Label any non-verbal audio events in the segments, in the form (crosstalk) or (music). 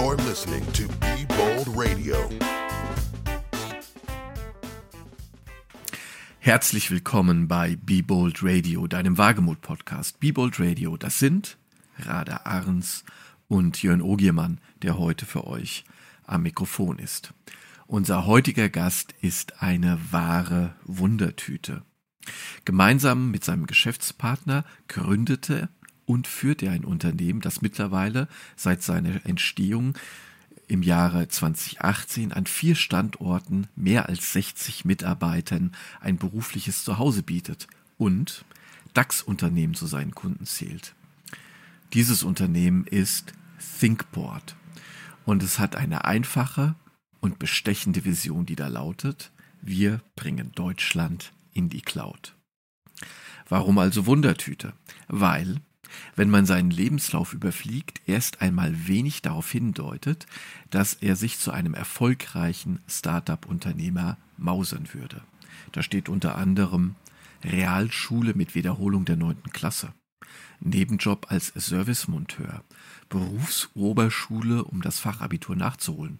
You're listening to Be Bold Radio. Herzlich willkommen bei Be Bold Radio, deinem Wagemut-Podcast. Be Bold Radio, das sind Rada Arns und Jörn Ogiermann, der heute für euch am Mikrofon ist. Unser heutiger Gast ist eine wahre Wundertüte. Gemeinsam mit seinem Geschäftspartner gründete und führt er ein Unternehmen, das mittlerweile seit seiner Entstehung im Jahre 2018 an vier Standorten mehr als 60 Mitarbeitern ein berufliches Zuhause bietet und DAX-Unternehmen zu seinen Kunden zählt. Dieses Unternehmen ist ThinkBoard und es hat eine einfache und bestechende Vision, die da lautet, wir bringen Deutschland in die Cloud. Warum also Wundertüte? Weil wenn man seinen Lebenslauf überfliegt, erst einmal wenig darauf hindeutet, dass er sich zu einem erfolgreichen Start-up-Unternehmer mausern würde. Da steht unter anderem Realschule mit Wiederholung der neunten Klasse, Nebenjob als Servicemonteur, Berufsoberschule, um das Fachabitur nachzuholen.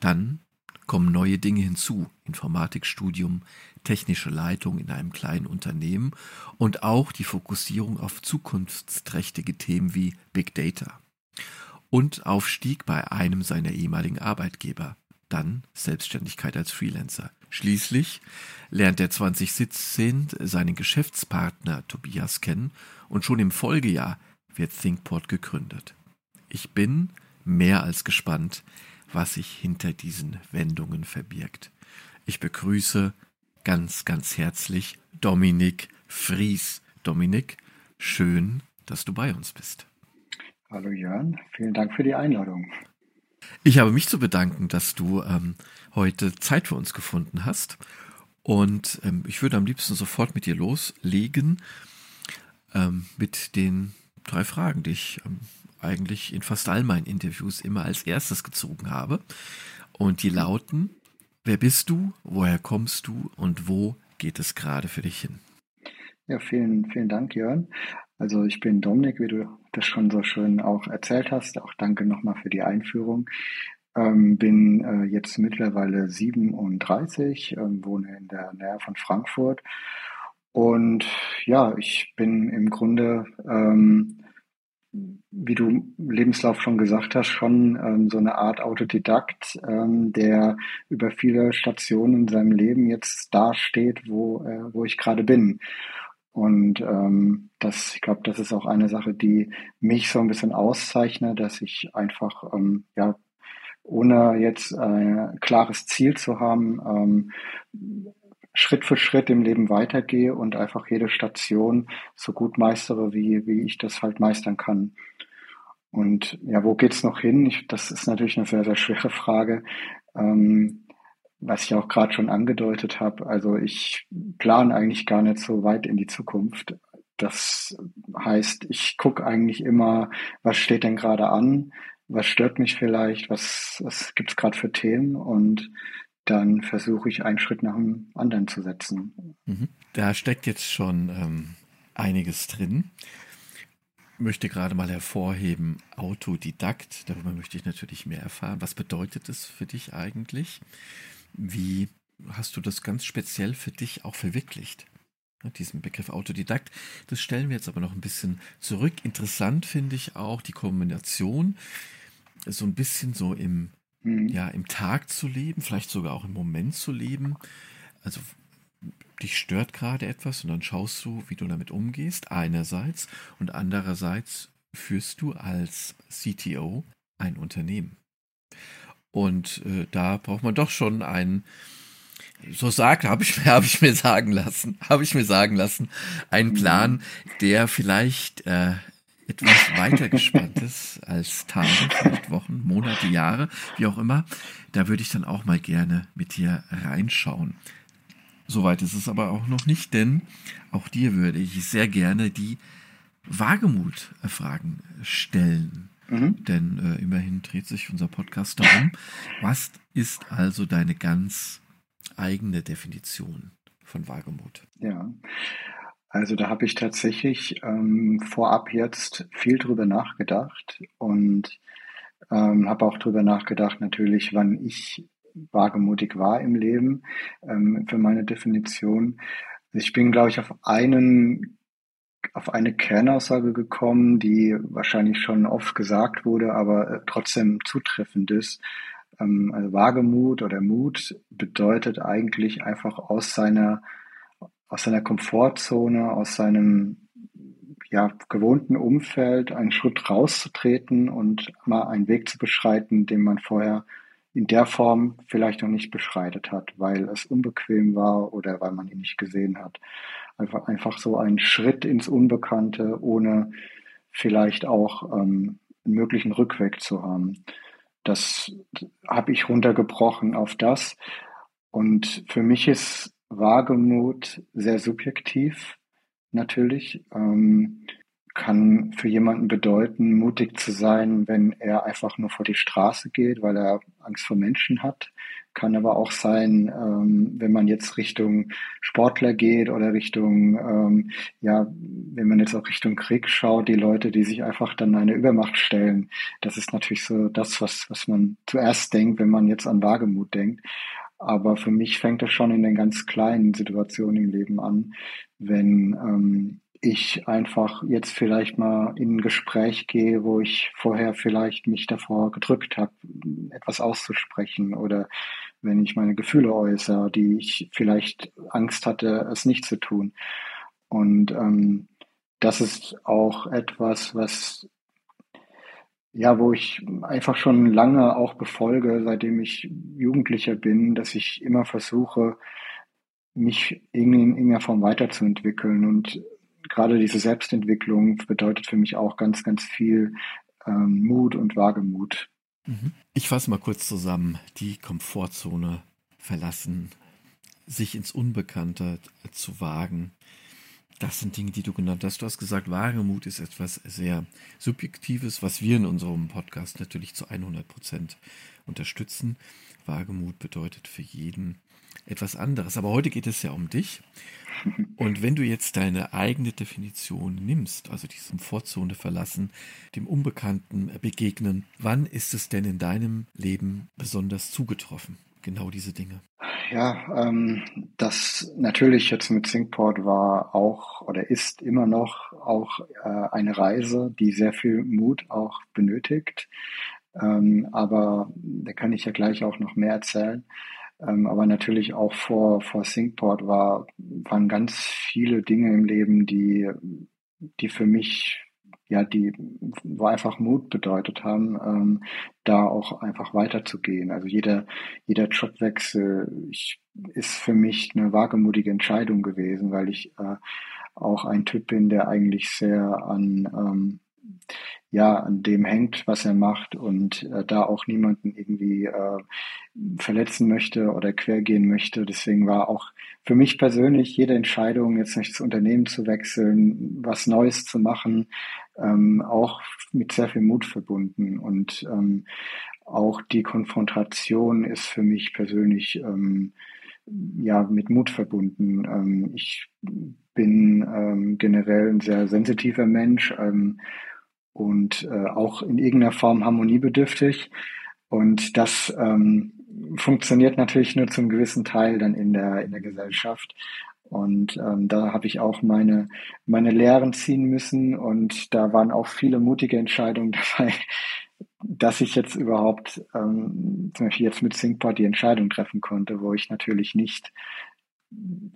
Dann kommen neue Dinge hinzu, Informatikstudium, technische Leitung in einem kleinen Unternehmen und auch die Fokussierung auf zukunftsträchtige Themen wie Big Data. Und Aufstieg bei einem seiner ehemaligen Arbeitgeber. Dann Selbstständigkeit als Freelancer. Schließlich lernt er 2017 seinen Geschäftspartner Tobias kennen und schon im Folgejahr wird ThinkPort gegründet. Ich bin mehr als gespannt, was sich hinter diesen Wendungen verbirgt. Ich begrüße ganz, ganz herzlich Dominik Fries. Dominik, schön, dass du bei uns bist. Hallo Jörn, vielen Dank für die Einladung. Ich habe mich zu bedanken, dass du ähm, heute Zeit für uns gefunden hast. Und ähm, ich würde am liebsten sofort mit dir loslegen ähm, mit den drei Fragen, die ich ähm, eigentlich in fast all meinen Interviews immer als erstes gezogen habe. Und die lauten, wer bist du, woher kommst du und wo geht es gerade für dich hin? Ja, vielen, vielen Dank, Jörn. Also ich bin Dominik, wie du das schon so schön auch erzählt hast. Auch danke nochmal für die Einführung. Ähm, bin äh, jetzt mittlerweile 37, ähm, wohne in der Nähe von Frankfurt. Und ja, ich bin im Grunde ähm, wie du Lebenslauf schon gesagt hast, schon ähm, so eine Art Autodidakt, ähm, der über viele Stationen in seinem Leben jetzt dasteht, wo, äh, wo ich gerade bin. Und ähm, das, ich glaube, das ist auch eine Sache, die mich so ein bisschen auszeichnet, dass ich einfach, ähm, ja, ohne jetzt ein klares Ziel zu haben, ähm, Schritt für Schritt im Leben weitergehe und einfach jede Station so gut meistere, wie, wie ich das halt meistern kann. Und ja, wo geht's noch hin? Ich, das ist natürlich eine sehr, sehr schwere Frage. Ähm, was ich auch gerade schon angedeutet habe, also ich plane eigentlich gar nicht so weit in die Zukunft. Das heißt, ich gucke eigentlich immer, was steht denn gerade an, was stört mich vielleicht, was, was gibt's gerade für Themen und dann versuche ich einen Schritt nach dem anderen zu setzen. Mhm. Da steckt jetzt schon ähm, einiges drin. Möchte gerade mal hervorheben, Autodidakt, darüber möchte ich natürlich mehr erfahren. Was bedeutet es für dich eigentlich? Wie hast du das ganz speziell für dich auch verwirklicht? Diesen Begriff Autodidakt, das stellen wir jetzt aber noch ein bisschen zurück. Interessant finde ich auch die Kombination, so ein bisschen so im mhm. ja, im Tag zu leben, vielleicht sogar auch im Moment zu leben. Also dich stört gerade etwas und dann schaust du, wie du damit umgehst, einerseits und andererseits führst du als CTO ein Unternehmen. Und äh, da braucht man doch schon einen, so sagt, habe ich, (laughs) hab ich mir sagen lassen, habe ich mir sagen lassen, einen Plan, mhm. der vielleicht äh, etwas weiter gespanntes als Tage, vielleicht Wochen, Monate, Jahre, wie auch immer. Da würde ich dann auch mal gerne mit dir reinschauen. Soweit ist es aber auch noch nicht, denn auch dir würde ich sehr gerne die Wagemut-Fragen stellen. Mhm. Denn äh, immerhin dreht sich unser Podcast darum. Was ist also deine ganz eigene Definition von Wagemut? Ja, also da habe ich tatsächlich ähm, vorab jetzt viel drüber nachgedacht und Ähm, habe auch darüber nachgedacht, natürlich, wann ich wagemutig war im Leben, ähm, für meine Definition. Ich bin, glaube ich, auf einen auf eine Kernaussage gekommen, die wahrscheinlich schon oft gesagt wurde, aber äh, trotzdem zutreffend ist. Ähm, also Wagemut oder Mut bedeutet eigentlich einfach aus seiner aus seiner Komfortzone, aus seinem ja, gewohnten Umfeld einen Schritt rauszutreten und mal einen Weg zu beschreiten, den man vorher in der Form vielleicht noch nicht beschreitet hat, weil es unbequem war oder weil man ihn nicht gesehen hat. Einfach, einfach so ein Schritt ins Unbekannte, ohne vielleicht auch ähm, einen möglichen Rückweg zu haben. Das habe ich runtergebrochen auf das. Und für mich ist Wagemut sehr subjektiv, natürlich. Ähm, kann für jemanden bedeuten, mutig zu sein, wenn er einfach nur vor die Straße geht, weil er Angst vor Menschen hat. Kann aber auch sein, ähm, wenn man jetzt Richtung Sportler geht oder Richtung, ähm, ja, wenn man jetzt auch Richtung Krieg schaut, die Leute, die sich einfach dann eine Übermacht stellen. Das ist natürlich so das, was, was man zuerst denkt, wenn man jetzt an Wagemut denkt. Aber für mich fängt das schon in den ganz kleinen Situationen im Leben an, wenn ähm, ich einfach jetzt vielleicht mal in ein Gespräch gehe, wo ich vorher vielleicht mich davor gedrückt habe, etwas auszusprechen oder wenn ich meine Gefühle äußere, die ich vielleicht Angst hatte, es nicht zu tun. Und ähm, das ist auch etwas, was ja, wo ich einfach schon lange auch befolge, seitdem ich Jugendlicher bin, dass ich immer versuche, mich in irgendeiner Form weiterzuentwickeln. Und gerade diese Selbstentwicklung bedeutet für mich auch ganz, ganz viel ähm, Mut und Wagemut. Mhm. Ich fasse mal kurz zusammen. Die Komfortzone verlassen, sich ins Unbekannte zu wagen, das sind Dinge, die du genannt hast. Du hast gesagt, Wagemut ist etwas sehr Subjektives, was wir in unserem Podcast natürlich zu 100 Prozent unterstützen. Wagemut bedeutet für jeden etwas anderes. Aber heute geht es ja um dich. Und wenn du jetzt deine eigene Definition nimmst, also diese Komfortzone verlassen, dem Unbekannten begegnen, wann ist es denn in deinem Leben besonders zugetroffen? Genau diese Dinge. Ja, ähm, das natürlich jetzt mit Syncport war auch oder ist immer noch auch äh, eine Reise, die sehr viel Mut auch benötigt. Ähm, aber da kann ich ja gleich auch noch mehr erzählen. Ähm, aber natürlich auch vor, vor Syncport war, waren ganz viele Dinge im Leben, die, die für mich ja, die wo einfach Mut bedeutet haben, ähm, da auch einfach weiterzugehen. Also jeder, jeder Jobwechsel ich, ist für mich eine wagemutige Entscheidung gewesen, weil ich äh, auch ein Typ bin, der eigentlich sehr an ähm, ja, an dem hängt, was er macht und äh, da auch niemanden irgendwie äh, verletzen möchte oder quergehen möchte. Deswegen war auch für mich persönlich jede Entscheidung, jetzt nicht das Unternehmen zu wechseln, was Neues zu machen, ähm, auch mit sehr viel Mut verbunden. Und ähm, auch die Konfrontation ist für mich persönlich ähm, ja mit Mut verbunden. Ähm, ich bin ähm, generell ein sehr sensitiver Mensch. Und äh, auch in irgendeiner Form harmoniebedürftig. Und das ähm, funktioniert natürlich nur zum gewissen Teil dann in der, in der Gesellschaft. Und ähm, da habe ich auch meine, meine Lehren ziehen müssen. Und da waren auch viele mutige Entscheidungen (laughs) dabei, dass ich jetzt überhaupt ähm, zum Beispiel jetzt mit Syncport die Entscheidung treffen konnte, wo ich natürlich nicht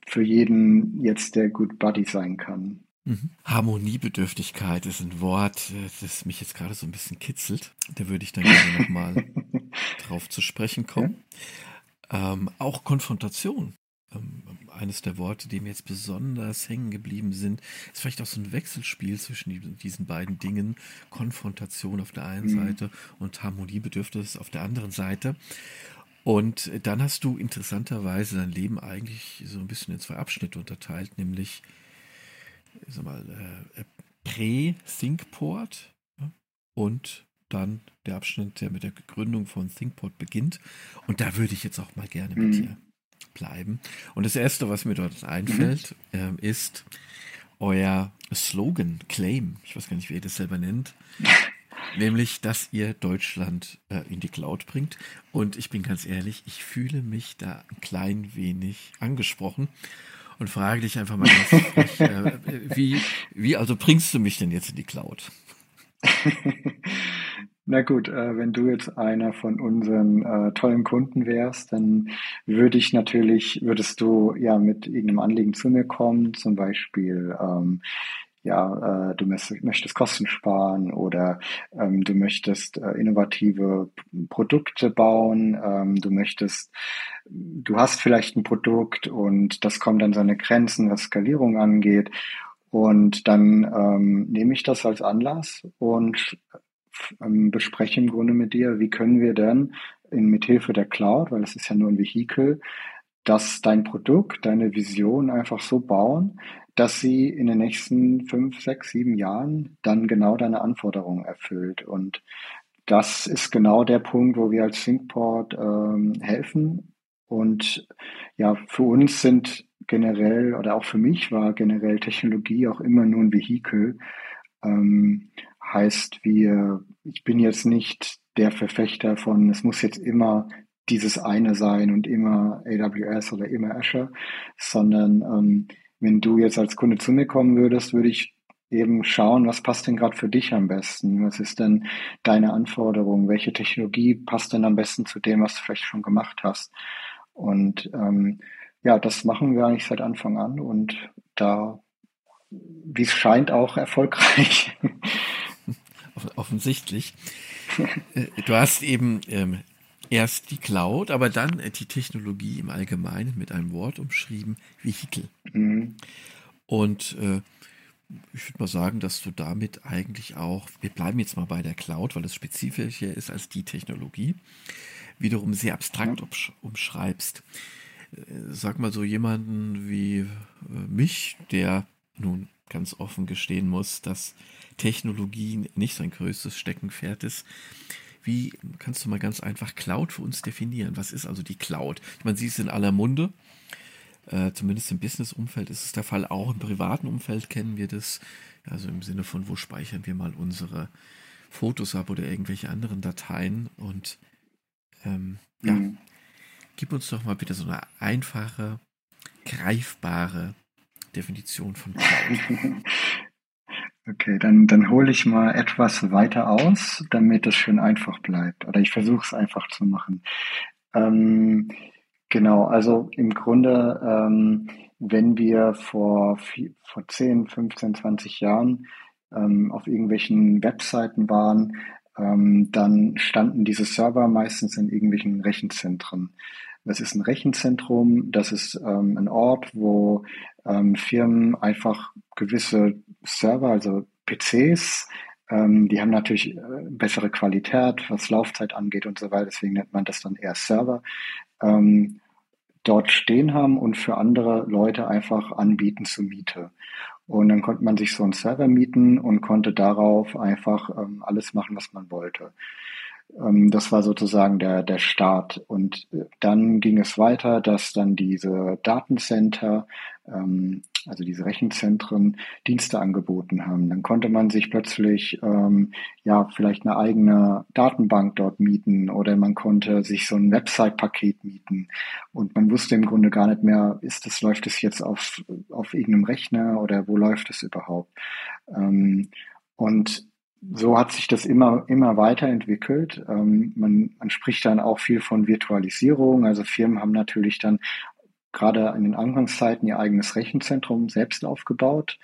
für jeden jetzt der Good Buddy sein kann. Mhm. Harmoniebedürftigkeit ist ein Wort, das mich jetzt gerade so ein bisschen kitzelt. Da würde ich dann gerne nochmal (laughs) drauf zu sprechen kommen. Ja. Ähm, auch Konfrontation. Ähm, eines der Worte, die mir jetzt besonders hängen geblieben sind, ist vielleicht auch so ein Wechselspiel zwischen diesen beiden Dingen. Konfrontation auf der einen mhm. Seite und Harmoniebedürfnis auf der anderen Seite. Und dann hast du interessanterweise dein Leben eigentlich so ein bisschen in zwei Abschnitte unterteilt, nämlich sag mal, äh, äh, Prä-ThinkPort und dann der Abschnitt, der mit der Gründung von ThinkPort beginnt. Und da würde ich jetzt auch mal gerne mit mhm. dir bleiben. Und das Erste, was mir dort einfällt, mhm. äh, ist euer Slogan, Claim. Ich weiß gar nicht, wie ihr das selber nennt. (laughs) nämlich, dass ihr Deutschland äh, in die Cloud bringt. Und ich bin ganz ehrlich, ich fühle mich da ein klein wenig angesprochen und frage dich einfach mal ganz frech, äh, wie, wie also bringst du mich denn jetzt in die Cloud? (laughs) Na gut, äh, wenn du jetzt einer von unseren äh, tollen Kunden wärst, dann würde ich natürlich, würdest du ja mit irgendeinem Anliegen zu mir kommen, zum Beispiel, ähm, ja, äh, du möchtest Kosten sparen oder ähm, du möchtest äh, innovative Produkte bauen, ähm, du möchtest, du hast vielleicht ein Produkt und das kommt an seine Grenzen, was Skalierung angeht. Und dann ähm, nehme ich das als Anlass und ähm, bespreche im Grunde mit dir, wie können wir denn in, mithilfe der Cloud, weil es ist ja nur ein Vehikel, dass dein Produkt, deine Vision einfach so bauen, dass sie in den nächsten fünf, sechs, sieben Jahren dann genau deine Anforderungen erfüllt. Und das ist genau der Punkt, wo wir als ThinkPort ähm, helfen. Und ja, für uns sind generell oder auch für mich war generell Technologie auch immer nur ein Vehikel. Ähm, heißt, wir, ich bin jetzt nicht der Verfechter von, es muss jetzt immer dieses eine sein und immer AWS oder immer Azure, sondern ähm, wenn du jetzt als Kunde zu mir kommen würdest, würde ich eben schauen, was passt denn gerade für dich am besten? Was ist denn deine Anforderung? Welche Technologie passt denn am besten zu dem, was du vielleicht schon gemacht hast? Und ähm, ja, das machen wir eigentlich seit Anfang an und da, wie es scheint, auch erfolgreich. (laughs) Offensichtlich. Äh, du hast eben ähm, erst die Cloud, aber dann äh, die Technologie im Allgemeinen mit einem Wort umschrieben, Vehikel. Mhm. Und äh, ich würde mal sagen, dass du damit eigentlich auch, wir bleiben jetzt mal bei der Cloud, weil es spezifischer ist als die Technologie, wiederum sehr abstrakt ja. umschreibst. Äh, sag mal so jemanden wie äh, mich, der nun ganz offen gestehen muss, dass Technologie nicht sein größtes Steckenpferd ist. Wie kannst du mal ganz einfach Cloud für uns definieren? Was ist also die Cloud? Ich meine, sie ist in aller Munde. Äh, zumindest im Business-Umfeld ist es der Fall. Auch im privaten Umfeld kennen wir das. Also im Sinne von, wo speichern wir mal unsere Fotos ab oder irgendwelche anderen Dateien. Und ähm, ja, mhm. gib uns doch mal bitte so eine einfache, greifbare Definition von Cloud. (laughs) Okay, dann, dann hole ich mal etwas weiter aus, damit es schön einfach bleibt. Oder ich versuche es einfach zu machen. Ähm, genau, also im Grunde, ähm, wenn wir vor, vor 10, 15, 20 Jahren ähm, auf irgendwelchen Webseiten waren, ähm, dann standen diese Server meistens in irgendwelchen Rechenzentren. Das ist ein Rechenzentrum, das ist ähm, ein Ort, wo ähm, Firmen einfach gewisse Server, also PCs, ähm, die haben natürlich äh, bessere Qualität, was Laufzeit angeht und so weiter, deswegen nennt man das dann eher Server, ähm, dort stehen haben und für andere Leute einfach anbieten zur Miete. Und dann konnte man sich so einen Server mieten und konnte darauf einfach ähm, alles machen, was man wollte. Ähm, das war sozusagen der, der Start. Und äh, dann ging es weiter, dass dann diese Datencenter, ähm, also diese Rechenzentren, Dienste angeboten haben. Dann konnte man sich plötzlich ähm, ja vielleicht eine eigene Datenbank dort mieten oder man konnte sich so ein Website-Paket mieten. Und man wusste im Grunde gar nicht mehr, ist das, läuft es jetzt auf, auf irgendeinem Rechner oder wo läuft es überhaupt? Ähm, und so hat sich das immer, immer weiterentwickelt. Ähm, man, man spricht dann auch viel von Virtualisierung. Also Firmen haben natürlich dann gerade in den Anfangszeiten ihr eigenes Rechenzentrum selbst aufgebaut.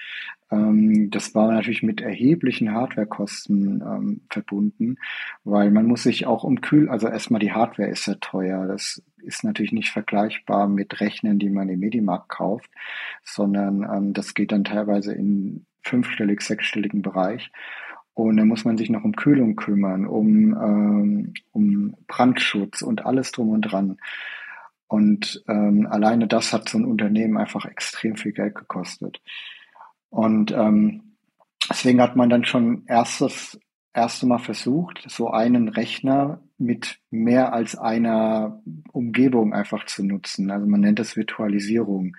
Ähm, das war natürlich mit erheblichen Hardwarekosten ähm, verbunden, weil man muss sich auch umkühlen. Also erstmal die Hardware ist sehr teuer. Das ist natürlich nicht vergleichbar mit Rechnern, die man im Medimarkt kauft, sondern ähm, das geht dann teilweise in fünfstellig, sechsstelligen Bereich. Und dann muss man sich noch um Kühlung kümmern, um, ähm, um Brandschutz und alles drum und dran. Und ähm, alleine das hat so ein Unternehmen einfach extrem viel Geld gekostet. Und ähm, deswegen hat man dann schon erstes erste Mal versucht, so einen Rechner mit mehr als einer Umgebung einfach zu nutzen. Also man nennt das Virtualisierung,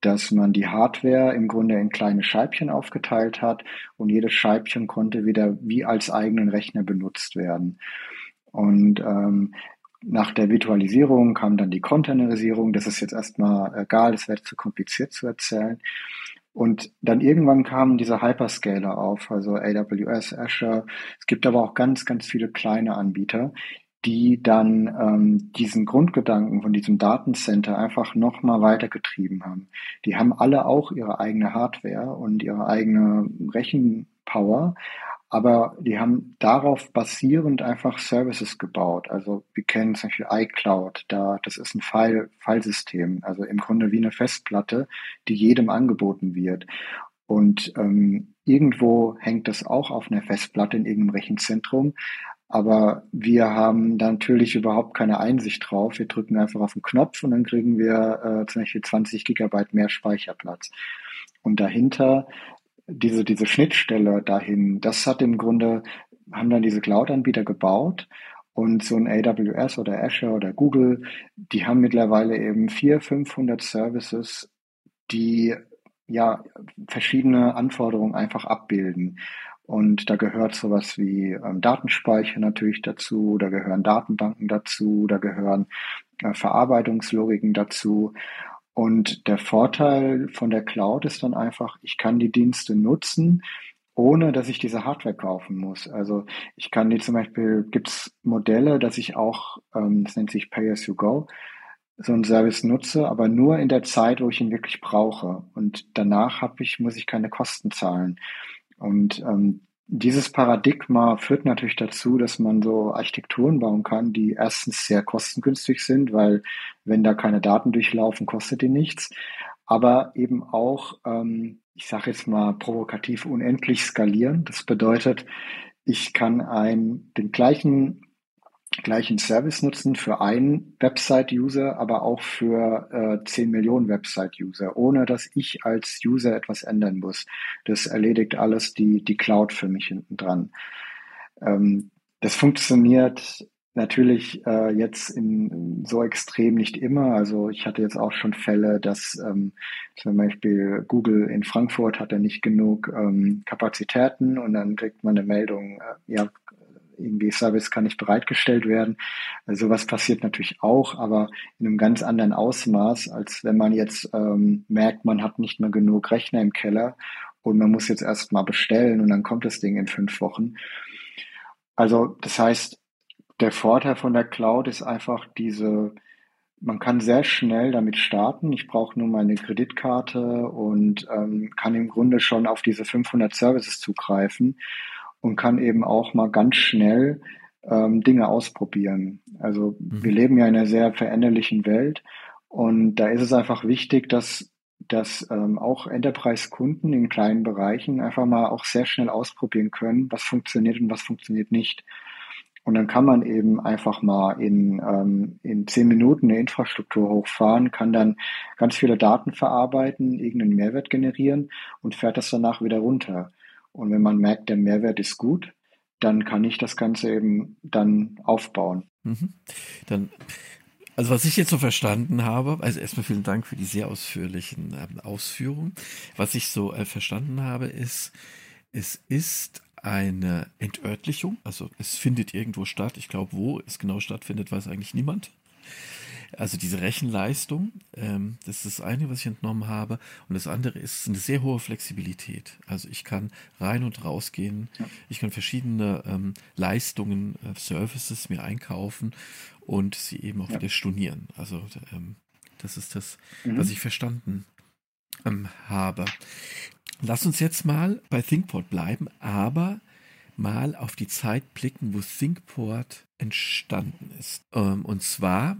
dass man die Hardware im Grunde in kleine Scheibchen aufgeteilt hat und jedes Scheibchen konnte wieder wie als eigenen Rechner benutzt werden. Und ähm, nach der Virtualisierung kam dann die Containerisierung. Das ist jetzt erstmal egal, das wäre zu kompliziert zu erzählen. Und dann irgendwann kamen diese Hyperscaler auf, also AWS, Azure. Es gibt aber auch ganz, ganz viele kleine Anbieter, die dann ähm, diesen Grundgedanken von diesem Datencenter einfach nochmal weitergetrieben haben. Die haben alle auch ihre eigene Hardware und ihre eigene Rechenpower, aber die haben darauf basierend einfach Services gebaut. Also wir kennen zum Beispiel iCloud, da, das ist ein File, also im Grunde wie eine Festplatte, die jedem angeboten wird. Und ähm, irgendwo hängt das auch auf einer Festplatte in irgendeinem Rechenzentrum. Aber wir haben da natürlich überhaupt keine Einsicht drauf. Wir drücken einfach auf den Knopf und dann kriegen wir äh, zum Beispiel 20 Gigabyte mehr Speicherplatz. Und dahinter diese, diese Schnittstelle dahin, das hat im Grunde, haben dann diese Cloud-Anbieter gebaut und so ein AWS oder Azure oder Google, die haben mittlerweile eben 400, 500 Services, die ja verschiedene Anforderungen einfach abbilden. Und da gehört sowas wie ähm, Datenspeicher natürlich dazu, da gehören Datenbanken dazu, da gehören äh, Verarbeitungslogiken dazu. Und der Vorteil von der Cloud ist dann einfach, ich kann die Dienste nutzen, ohne dass ich diese Hardware kaufen muss. Also ich kann die zum Beispiel, gibt es Modelle, dass ich auch, ähm, das nennt sich Pay-as-you-go, so einen Service nutze, aber nur in der Zeit, wo ich ihn wirklich brauche. Und danach habe ich, muss ich keine Kosten zahlen. Und ähm, dieses Paradigma führt natürlich dazu, dass man so Architekturen bauen kann, die erstens sehr kostengünstig sind, weil wenn da keine Daten durchlaufen, kostet die nichts, aber eben auch, ähm, ich sage jetzt mal provokativ, unendlich skalieren. Das bedeutet, ich kann ein, den gleichen gleichen Service nutzen für einen Website-User, aber auch für äh, 10 Millionen Website-User, ohne dass ich als User etwas ändern muss. Das erledigt alles die, die Cloud für mich hinten dran. Ähm, das funktioniert natürlich äh, jetzt in, so extrem nicht immer. Also ich hatte jetzt auch schon Fälle, dass ähm, zum Beispiel Google in Frankfurt hatte nicht genug ähm, Kapazitäten und dann kriegt man eine Meldung, äh, ja, irgendwie Service kann nicht bereitgestellt werden. Also sowas passiert natürlich auch, aber in einem ganz anderen Ausmaß, als wenn man jetzt ähm, merkt, man hat nicht mehr genug Rechner im Keller und man muss jetzt erst mal bestellen und dann kommt das Ding in fünf Wochen. Also das heißt, der Vorteil von der Cloud ist einfach diese, man kann sehr schnell damit starten. Ich brauche nur meine Kreditkarte und ähm, kann im Grunde schon auf diese 500 Services zugreifen und kann eben auch mal ganz schnell ähm, Dinge ausprobieren. Also mhm. wir leben ja in einer sehr veränderlichen Welt und da ist es einfach wichtig, dass dass ähm, auch Enterprise-Kunden in kleinen Bereichen einfach mal auch sehr schnell ausprobieren können, was funktioniert und was funktioniert nicht. Und dann kann man eben einfach mal in, ähm, in zehn Minuten eine Infrastruktur hochfahren, kann dann ganz viele Daten verarbeiten, irgendeinen Mehrwert generieren und fährt das danach wieder runter. Und wenn man merkt, der Mehrwert ist gut, dann kann ich das Ganze eben dann aufbauen. Mhm. Dann, also was ich jetzt so verstanden habe, also erstmal vielen Dank für die sehr ausführlichen ähm, Ausführungen. Was ich so äh, verstanden habe, ist, es ist eine Entörtlichung, also es findet irgendwo statt. Ich glaube, wo es genau stattfindet, weiß eigentlich niemand. Also diese Rechenleistung, ähm, das ist das eine, was ich entnommen habe. Und das andere ist eine sehr hohe Flexibilität. Also ich kann rein und raus gehen. Ja. Ich kann verschiedene ähm, Leistungen, äh, Services mir einkaufen und sie eben auch ja. wieder stornieren. Also ähm, das ist das, mhm. was ich verstanden ähm, habe. Lass uns jetzt mal bei ThinkPort bleiben, aber mal auf die Zeit blicken, wo ThinkPort entstanden ist. Ähm, und zwar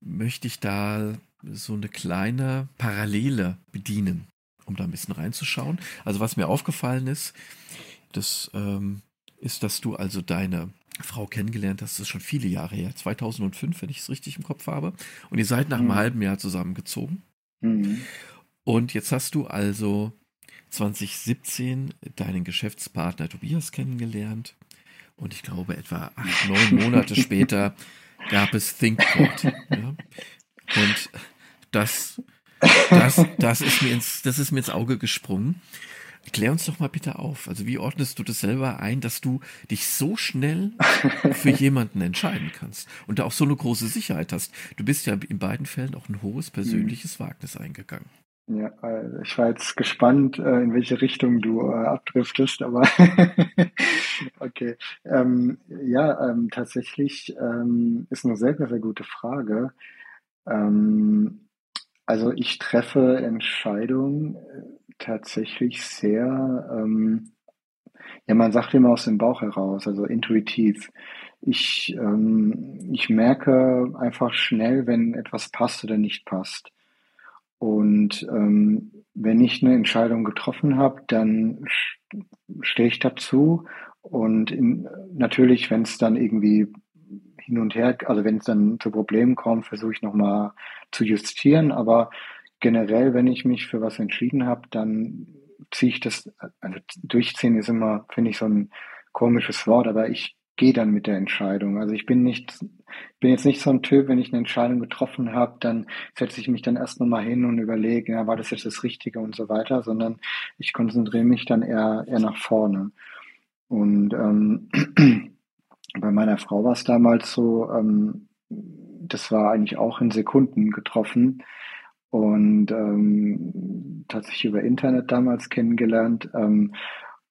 möchte ich da so eine kleine Parallele bedienen, um da ein bisschen reinzuschauen. Also was mir aufgefallen ist, das ähm, ist, dass du also deine Frau kennengelernt hast, das ist schon viele Jahre her, 2005, wenn ich es richtig im Kopf habe. Und ihr seid nach einem mhm. halben Jahr zusammengezogen. Mhm. Und jetzt hast du also 2017 deinen Geschäftspartner Tobias kennengelernt Und ich glaube, etwa acht, neun Monate (laughs) später gab es ThinkPod. Ja? Und das, das, das, ist mir ins, das ist mir ins Auge gesprungen. Klär uns doch mal bitte auf. Also wie ordnest du das selber ein, dass du dich so schnell für jemanden entscheiden kannst und da auch so eine große Sicherheit hast? Du bist ja in beiden Fällen auch ein hohes persönliches mhm. Wagnis eingegangen. Ja, äh, ich war jetzt gespannt, äh, in welche Richtung du äh, abdriftest, aber (laughs) okay. Ähm, ja, ähm, tatsächlich ähm, ist eine sehr, sehr gute Frage. Ähm, also ich treffe Entscheidungen tatsächlich sehr, ähm, ja, man sagt immer aus dem Bauch heraus, also intuitiv. Ich, ähm, ich merke einfach schnell, wenn etwas passt oder nicht passt. Und ähm, wenn ich eine Entscheidung getroffen habe, dann stehe ich dazu. Und in, natürlich, wenn es dann irgendwie hin und her, also wenn es dann zu Problemen kommt, versuche ich nochmal zu justieren. Aber generell, wenn ich mich für was entschieden habe, dann ziehe ich das, also durchziehen ist immer, finde ich, so ein komisches Wort, aber ich gehe dann mit der Entscheidung. Also ich bin nicht, bin jetzt nicht so ein Typ, wenn ich eine Entscheidung getroffen habe, dann setze ich mich dann erst nochmal hin und überlege, ja, war das jetzt das Richtige und so weiter, sondern ich konzentriere mich dann eher, eher nach vorne. Und ähm, (clears throat) bei meiner Frau war es damals so, ähm, das war eigentlich auch in Sekunden getroffen und ähm, tatsächlich über Internet damals kennengelernt. Ähm,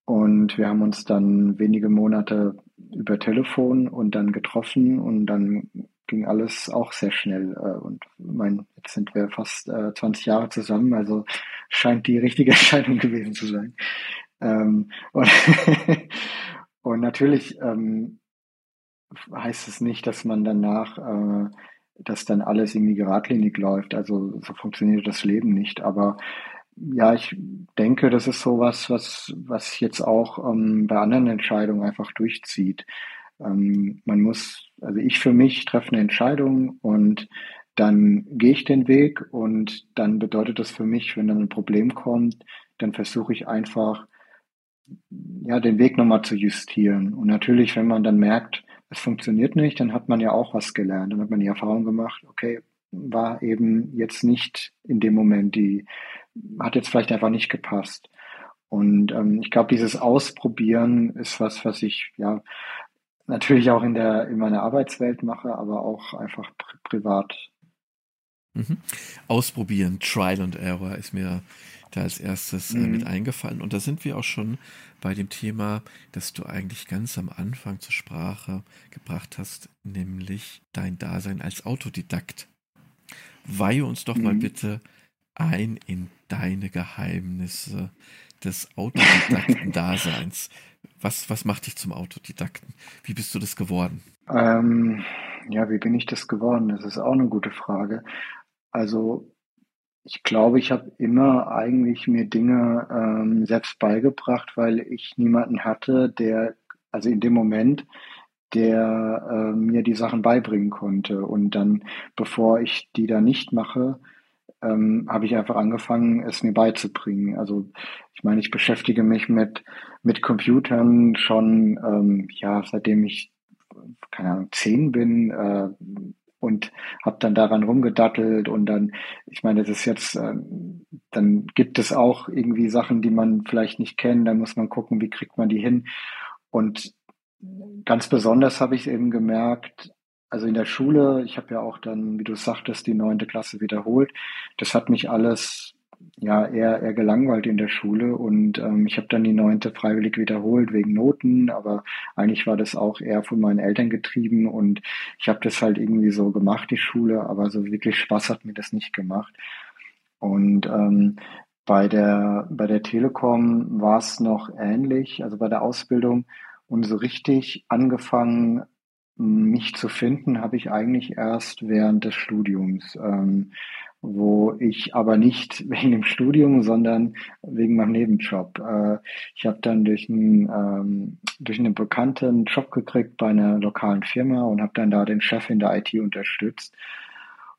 und wir haben uns dann wenige Monate über Telefon und dann getroffen und dann ging alles auch sehr schnell. Äh, und mein, jetzt sind wir fast äh, 20 Jahre zusammen, also scheint die richtige (laughs) Entscheidung gewesen zu sein. Ähm, und, (laughs) und natürlich ähm, heißt es nicht, dass man danach äh, dass dann alles irgendwie geradlinig läuft. Also so funktioniert das Leben nicht. Aber ja, ich denke, das ist sowas, was, was jetzt auch ähm, bei anderen Entscheidungen einfach durchzieht. Ähm, man muss, also ich für mich treffe eine Entscheidung und dann gehe ich den Weg und dann bedeutet das für mich, wenn dann ein Problem kommt, dann versuche ich einfach, ja, den Weg nochmal zu justieren. Und natürlich, wenn man dann merkt, es funktioniert nicht, dann hat man ja auch was gelernt. Dann hat man die Erfahrung gemacht, okay, war eben jetzt nicht in dem Moment, die hat jetzt vielleicht einfach nicht gepasst. Und ähm, ich glaube, dieses Ausprobieren ist was, was ich ja natürlich auch in der in meiner Arbeitswelt mache, aber auch einfach pri privat. Mhm. Ausprobieren, Trial and Error ist mir da als erstes äh, mhm. mit eingefallen. Und da sind wir auch schon bei dem Thema, das du eigentlich ganz am Anfang zur Sprache gebracht hast, nämlich dein Dasein als Autodidakt. Weihe uns doch mhm. mal bitte ein in deine Geheimnisse des Autodidakten-Daseins. Was, was macht dich zum Autodidakten? Wie bist du das geworden? Ähm, ja, wie bin ich das geworden? Das ist auch eine gute Frage. Also ich glaube, ich habe immer eigentlich mir Dinge ähm, selbst beigebracht, weil ich niemanden hatte, der, also in dem Moment, der äh, mir die Sachen beibringen konnte. Und dann, bevor ich die da nicht mache, ähm, habe ich einfach angefangen, es mir beizubringen. Also ich meine, ich beschäftige mich mit, mit Computern schon, ähm, ja, seitdem ich, keine Ahnung, zehn bin. Äh, und habe dann daran rumgedattelt und dann, ich meine, das ist jetzt, äh, dann gibt es auch irgendwie Sachen, die man vielleicht nicht kennt, dann muss man gucken, wie kriegt man die hin. Und ganz besonders habe ich eben gemerkt, also in der Schule, ich habe ja auch dann, wie du sagtest, die neunte Klasse wiederholt. Das hat mich alles ja eher, eher gelangweilt in der Schule. Und ähm, ich habe dann die neunte freiwillig wiederholt wegen Noten, aber eigentlich war das auch eher von meinen Eltern getrieben. Und ich habe das halt irgendwie so gemacht, die Schule, aber so wirklich Spaß hat mir das nicht gemacht. Und ähm, bei der, bei der Telekom war es noch ähnlich, also bei der Ausbildung und so richtig angefangen, mich zu finden, habe ich eigentlich erst während des Studiums. Ähm, wo ich aber nicht (laughs) wegen dem Studium, sondern wegen meinem Nebenjob. Äh, ich habe dann durch einen, ähm, durch einen bekannten Job gekriegt bei einer lokalen Firma und habe dann da den Chef in der IT unterstützt.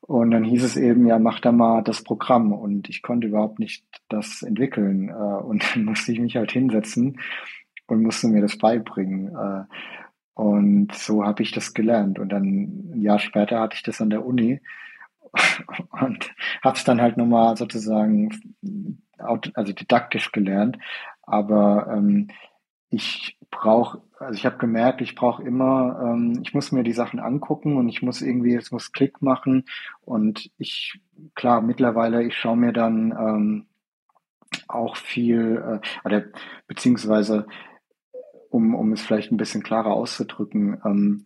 Und dann hieß es eben, ja, mach da mal das Programm. Und ich konnte überhaupt nicht das entwickeln. Äh, und dann (laughs) musste ich mich halt hinsetzen und musste mir das beibringen. Äh, Und so habe ich das gelernt. Und dann ein Jahr später hatte ich das an der Uni (laughs) und habe es dann halt nochmal sozusagen also didaktisch gelernt. Aber ähm, ich brauche, also ich habe gemerkt, ich brauche immer, ähm, ich muss mir die Sachen angucken und ich muss irgendwie, es muss Klick machen. Und ich, klar, mittlerweile, ich schaue mir dann ähm, auch viel, äh, oder beziehungsweise um, um es vielleicht ein bisschen klarer auszudrücken. Ähm,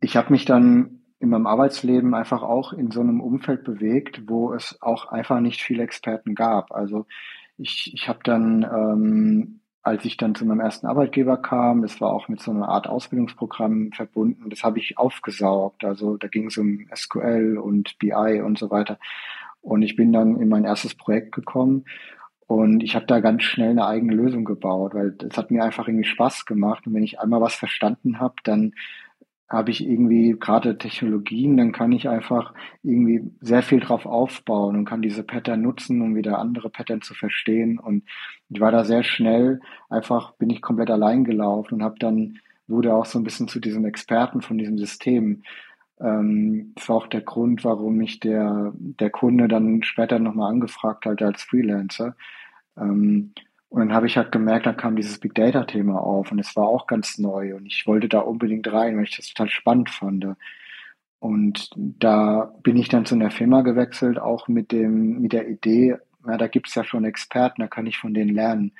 ich habe mich dann in meinem Arbeitsleben einfach auch in so einem Umfeld bewegt, wo es auch einfach nicht viele Experten gab. Also ich, ich habe dann, ähm, als ich dann zu meinem ersten Arbeitgeber kam, das war auch mit so einer Art Ausbildungsprogramm verbunden, das habe ich aufgesaugt. Also da ging es um SQL und BI und so weiter. Und ich bin dann in mein erstes Projekt gekommen und ich habe da ganz schnell eine eigene Lösung gebaut, weil das hat mir einfach irgendwie Spaß gemacht. Und wenn ich einmal was verstanden habe, dann habe ich irgendwie gerade Technologien, dann kann ich einfach irgendwie sehr viel drauf aufbauen und kann diese Pattern nutzen, um wieder andere Pattern zu verstehen. Und ich war da sehr schnell, einfach bin ich komplett allein gelaufen und habe dann, wurde auch so ein bisschen zu diesem Experten von diesem System. Ähm, das war auch der Grund, warum mich der, der Kunde dann später nochmal angefragt hat als Freelancer. Ähm, und dann habe ich halt gemerkt, da kam dieses Big Data Thema auf und es war auch ganz neu und ich wollte da unbedingt rein, weil ich das total spannend fand. Und da bin ich dann zu einer Firma gewechselt, auch mit dem, mit der Idee, ja, da gibt es ja schon Experten, da kann ich von denen lernen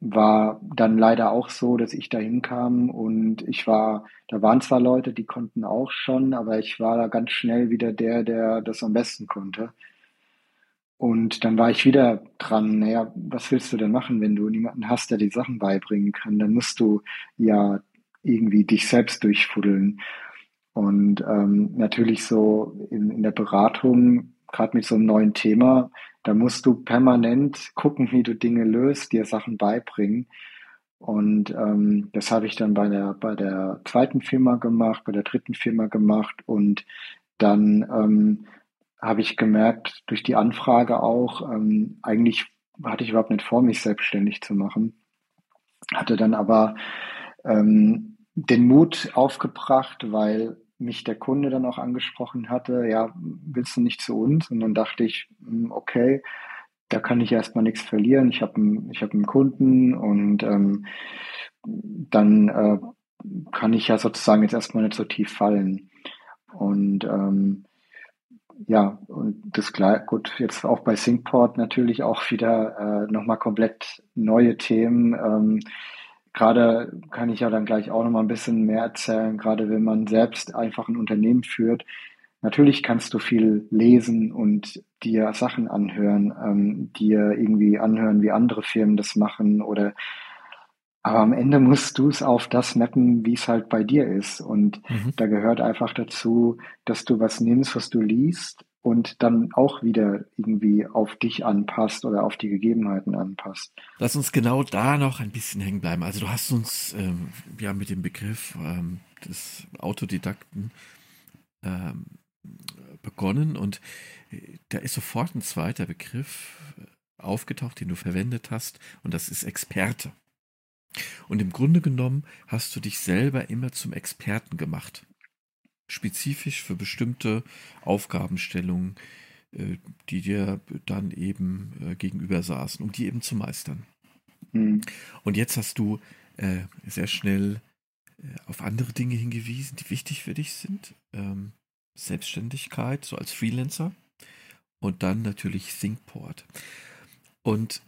war dann leider auch so, dass ich da hinkam und ich war, da waren zwar Leute, die konnten auch schon, aber ich war da ganz schnell wieder der, der das am besten konnte. Und dann war ich wieder dran, naja, was willst du denn machen, wenn du niemanden hast, der die Sachen beibringen kann? Dann musst du ja irgendwie dich selbst durchfuddeln. Und ähm, natürlich so in, in der Beratung, gerade mit so einem neuen Thema, da musst du permanent gucken, wie du Dinge löst, dir Sachen beibringen. Und ähm, das habe ich dann bei der, bei der zweiten Firma gemacht, bei der dritten Firma gemacht. Und dann ähm, habe ich gemerkt, durch die Anfrage auch, ähm, eigentlich hatte ich überhaupt nicht vor, mich selbstständig zu machen. Hatte dann aber ähm, den Mut aufgebracht, weil mich der Kunde dann auch angesprochen hatte, ja, willst du nicht zu uns? Und dann dachte ich, hm, okay, da kann ich erstmal nichts verlieren. Ich habe einen, hab einen Kunden und ähm, dann äh, kann ich ja sozusagen jetzt erstmal nicht so tief fallen. Und ähm, ja, und das klar, gut, jetzt auch bei Syncport natürlich auch wieder äh, nochmal komplett neue Themen. Ähm, gerade kann ich ja dann gleich auch noch mal ein bisschen mehr erzählen, gerade wenn man selbst einfach ein Unternehmen führt. Natürlich kannst du viel lesen und dir Sachen anhören, ähm, dir irgendwie anhören, wie andere Firmen das machen oder aber am Ende musst du es auf das mappen, wie es halt bei dir ist. Und mhm. da gehört einfach dazu, dass du was nimmst, was du liest und dann auch wieder irgendwie auf dich anpasst oder auf die Gegebenheiten anpasst. Lass uns genau da noch ein bisschen hängen bleiben. Also du hast uns ähm, ja mit dem Begriff ähm, des Autodidakten ähm, begonnen und äh, da ist sofort ein zweiter Begriff aufgetaucht, den du verwendet hast und das ist Experte. Und im Grunde genommen hast du dich selber immer zum Experten gemacht spezifisch für bestimmte Aufgabenstellungen, äh, die dir dann eben äh, gegenüber saßen, um die eben zu meistern. Mhm. Und jetzt hast du äh, sehr schnell auf andere Dinge hingewiesen, die wichtig für dich sind. Ähm, Selbstständigkeit, so als Freelancer. Und dann natürlich ThinkPort. Und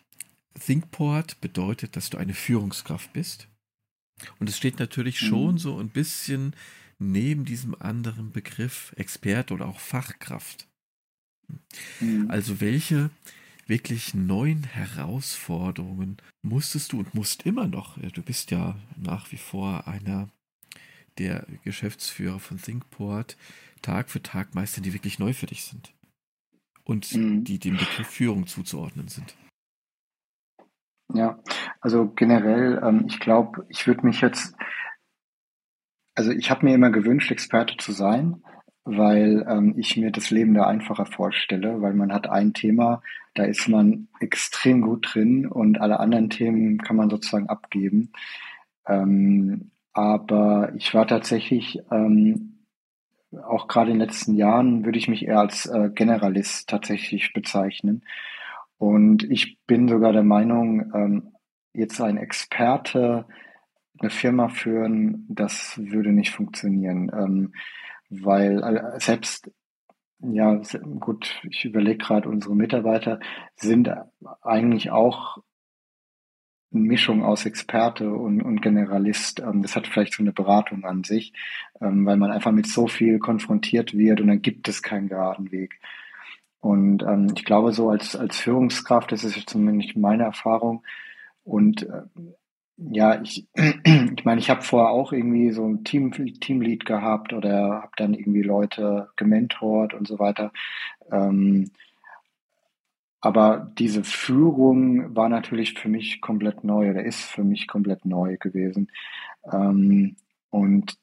ThinkPort bedeutet, dass du eine Führungskraft bist. Und es steht natürlich mhm. schon so ein bisschen neben diesem anderen Begriff Experte oder auch Fachkraft. Mhm. Also welche wirklich neuen Herausforderungen musstest du und musst immer noch, du bist ja nach wie vor einer der Geschäftsführer von ThinkPort, Tag für Tag meistern, die wirklich neu für dich sind und mhm. die dem Begriff Führung zuzuordnen sind. Ja, also generell, ähm, ich glaube, ich würde mich jetzt also ich habe mir immer gewünscht, Experte zu sein, weil ähm, ich mir das Leben da einfacher vorstelle, weil man hat ein Thema, da ist man extrem gut drin und alle anderen Themen kann man sozusagen abgeben. Ähm, aber ich war tatsächlich ähm, auch gerade in den letzten Jahren würde ich mich eher als äh, Generalist tatsächlich bezeichnen. Und ich bin sogar der Meinung, ähm, jetzt ein Experte eine Firma führen, das würde nicht funktionieren, ähm, weil äh, selbst ja gut, ich überlege gerade, unsere Mitarbeiter sind eigentlich auch eine Mischung aus Experte und, und Generalist. Ähm, das hat vielleicht so eine Beratung an sich, ähm, weil man einfach mit so viel konfrontiert wird und dann gibt es keinen geraden Weg. Und ähm, ich glaube, so als, als Führungskraft, das ist zumindest meine Erfahrung. Und äh, ja, ich, (clears throat) ich meine, ich habe vorher auch irgendwie so ein Team, Teamlead gehabt oder habe dann irgendwie Leute gementort und so weiter. Ähm, aber diese Führung war natürlich für mich komplett neu oder ist für mich komplett neu gewesen. Ähm, und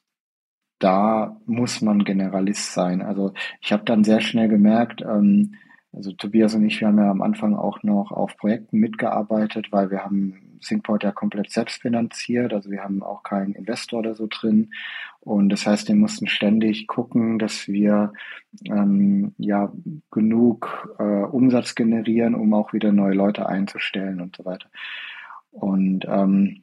da muss man Generalist sein. Also ich habe dann sehr schnell gemerkt, ähm, also Tobias und ich, wir haben ja am Anfang auch noch auf Projekten mitgearbeitet, weil wir haben Syncport ja komplett selbst finanziert. Also wir haben auch keinen Investor oder so drin. Und das heißt, wir mussten ständig gucken, dass wir ähm, ja genug äh, Umsatz generieren, um auch wieder neue Leute einzustellen und so weiter. Und ähm,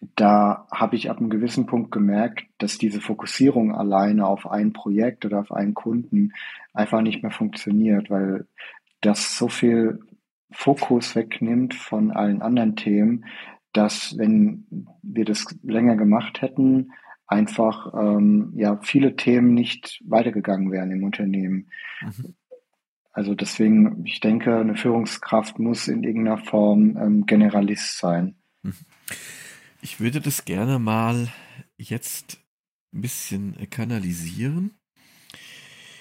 da habe ich ab einem gewissen Punkt gemerkt, dass diese Fokussierung alleine auf ein Projekt oder auf einen Kunden einfach nicht mehr funktioniert, weil das so viel Fokus wegnimmt von allen anderen Themen, dass wenn wir das länger gemacht hätten, einfach ähm, ja viele Themen nicht weitergegangen wären im Unternehmen. Mhm. Also deswegen, ich denke, eine Führungskraft muss in irgendeiner Form ähm, Generalist sein. Mhm. Ich würde das gerne mal jetzt ein bisschen kanalisieren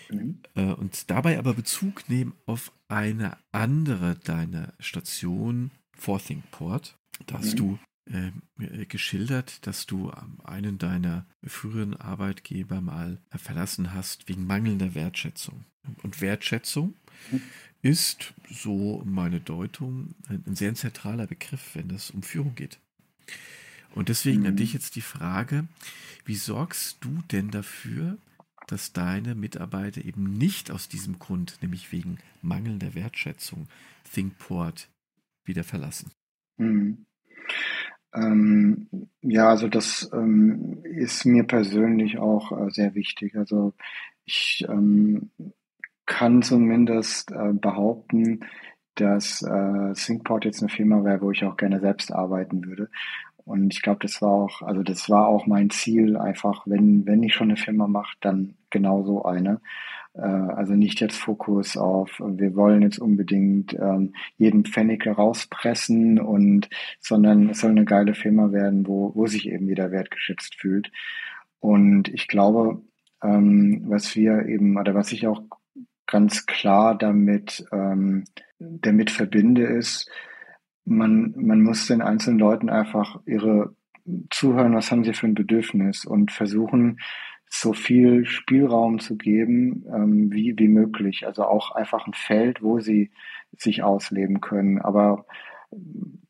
mhm. Äh, und dabei aber Bezug nehmen auf eine andere deiner Station, Forthinkport. Da hast mhm. du äh, geschildert, dass du einen deiner früheren Arbeitgeber mal verlassen hast wegen mangelnder Wertschätzung. Und Wertschätzung mhm. ist, so meine Deutung, ein sehr zentraler Begriff, wenn es um Führung geht. Und deswegen mhm. an dich jetzt die Frage, wie sorgst du denn dafür, dass deine Mitarbeiter eben nicht aus diesem Grund, nämlich wegen mangelnder Wertschätzung, ThinkPort wieder verlassen? Mhm. Ähm, ja, also das ähm, ist mir persönlich auch äh, sehr wichtig. Also ich ähm, kann zumindest äh, behaupten, dass äh, ThinkPort jetzt eine Firma wäre, wo ich auch gerne selbst arbeiten würde. Und ich glaube, das war auch, also das war auch mein Ziel, einfach, wenn, wenn ich schon eine Firma mache, dann genau so eine. Äh, also nicht jetzt Fokus auf, wir wollen jetzt unbedingt ähm, jeden Pfennig rauspressen und, sondern es soll eine geile Firma werden, wo, wo sich eben jeder wertgeschätzt fühlt. Und ich glaube, ähm, was wir eben, oder was ich auch ganz klar damit, ähm, damit verbinde, ist, man, man muss den einzelnen Leuten einfach ihre zuhören, was haben sie für ein Bedürfnis und versuchen, so viel Spielraum zu geben, ähm, wie, wie möglich. Also auch einfach ein Feld, wo sie sich ausleben können. Aber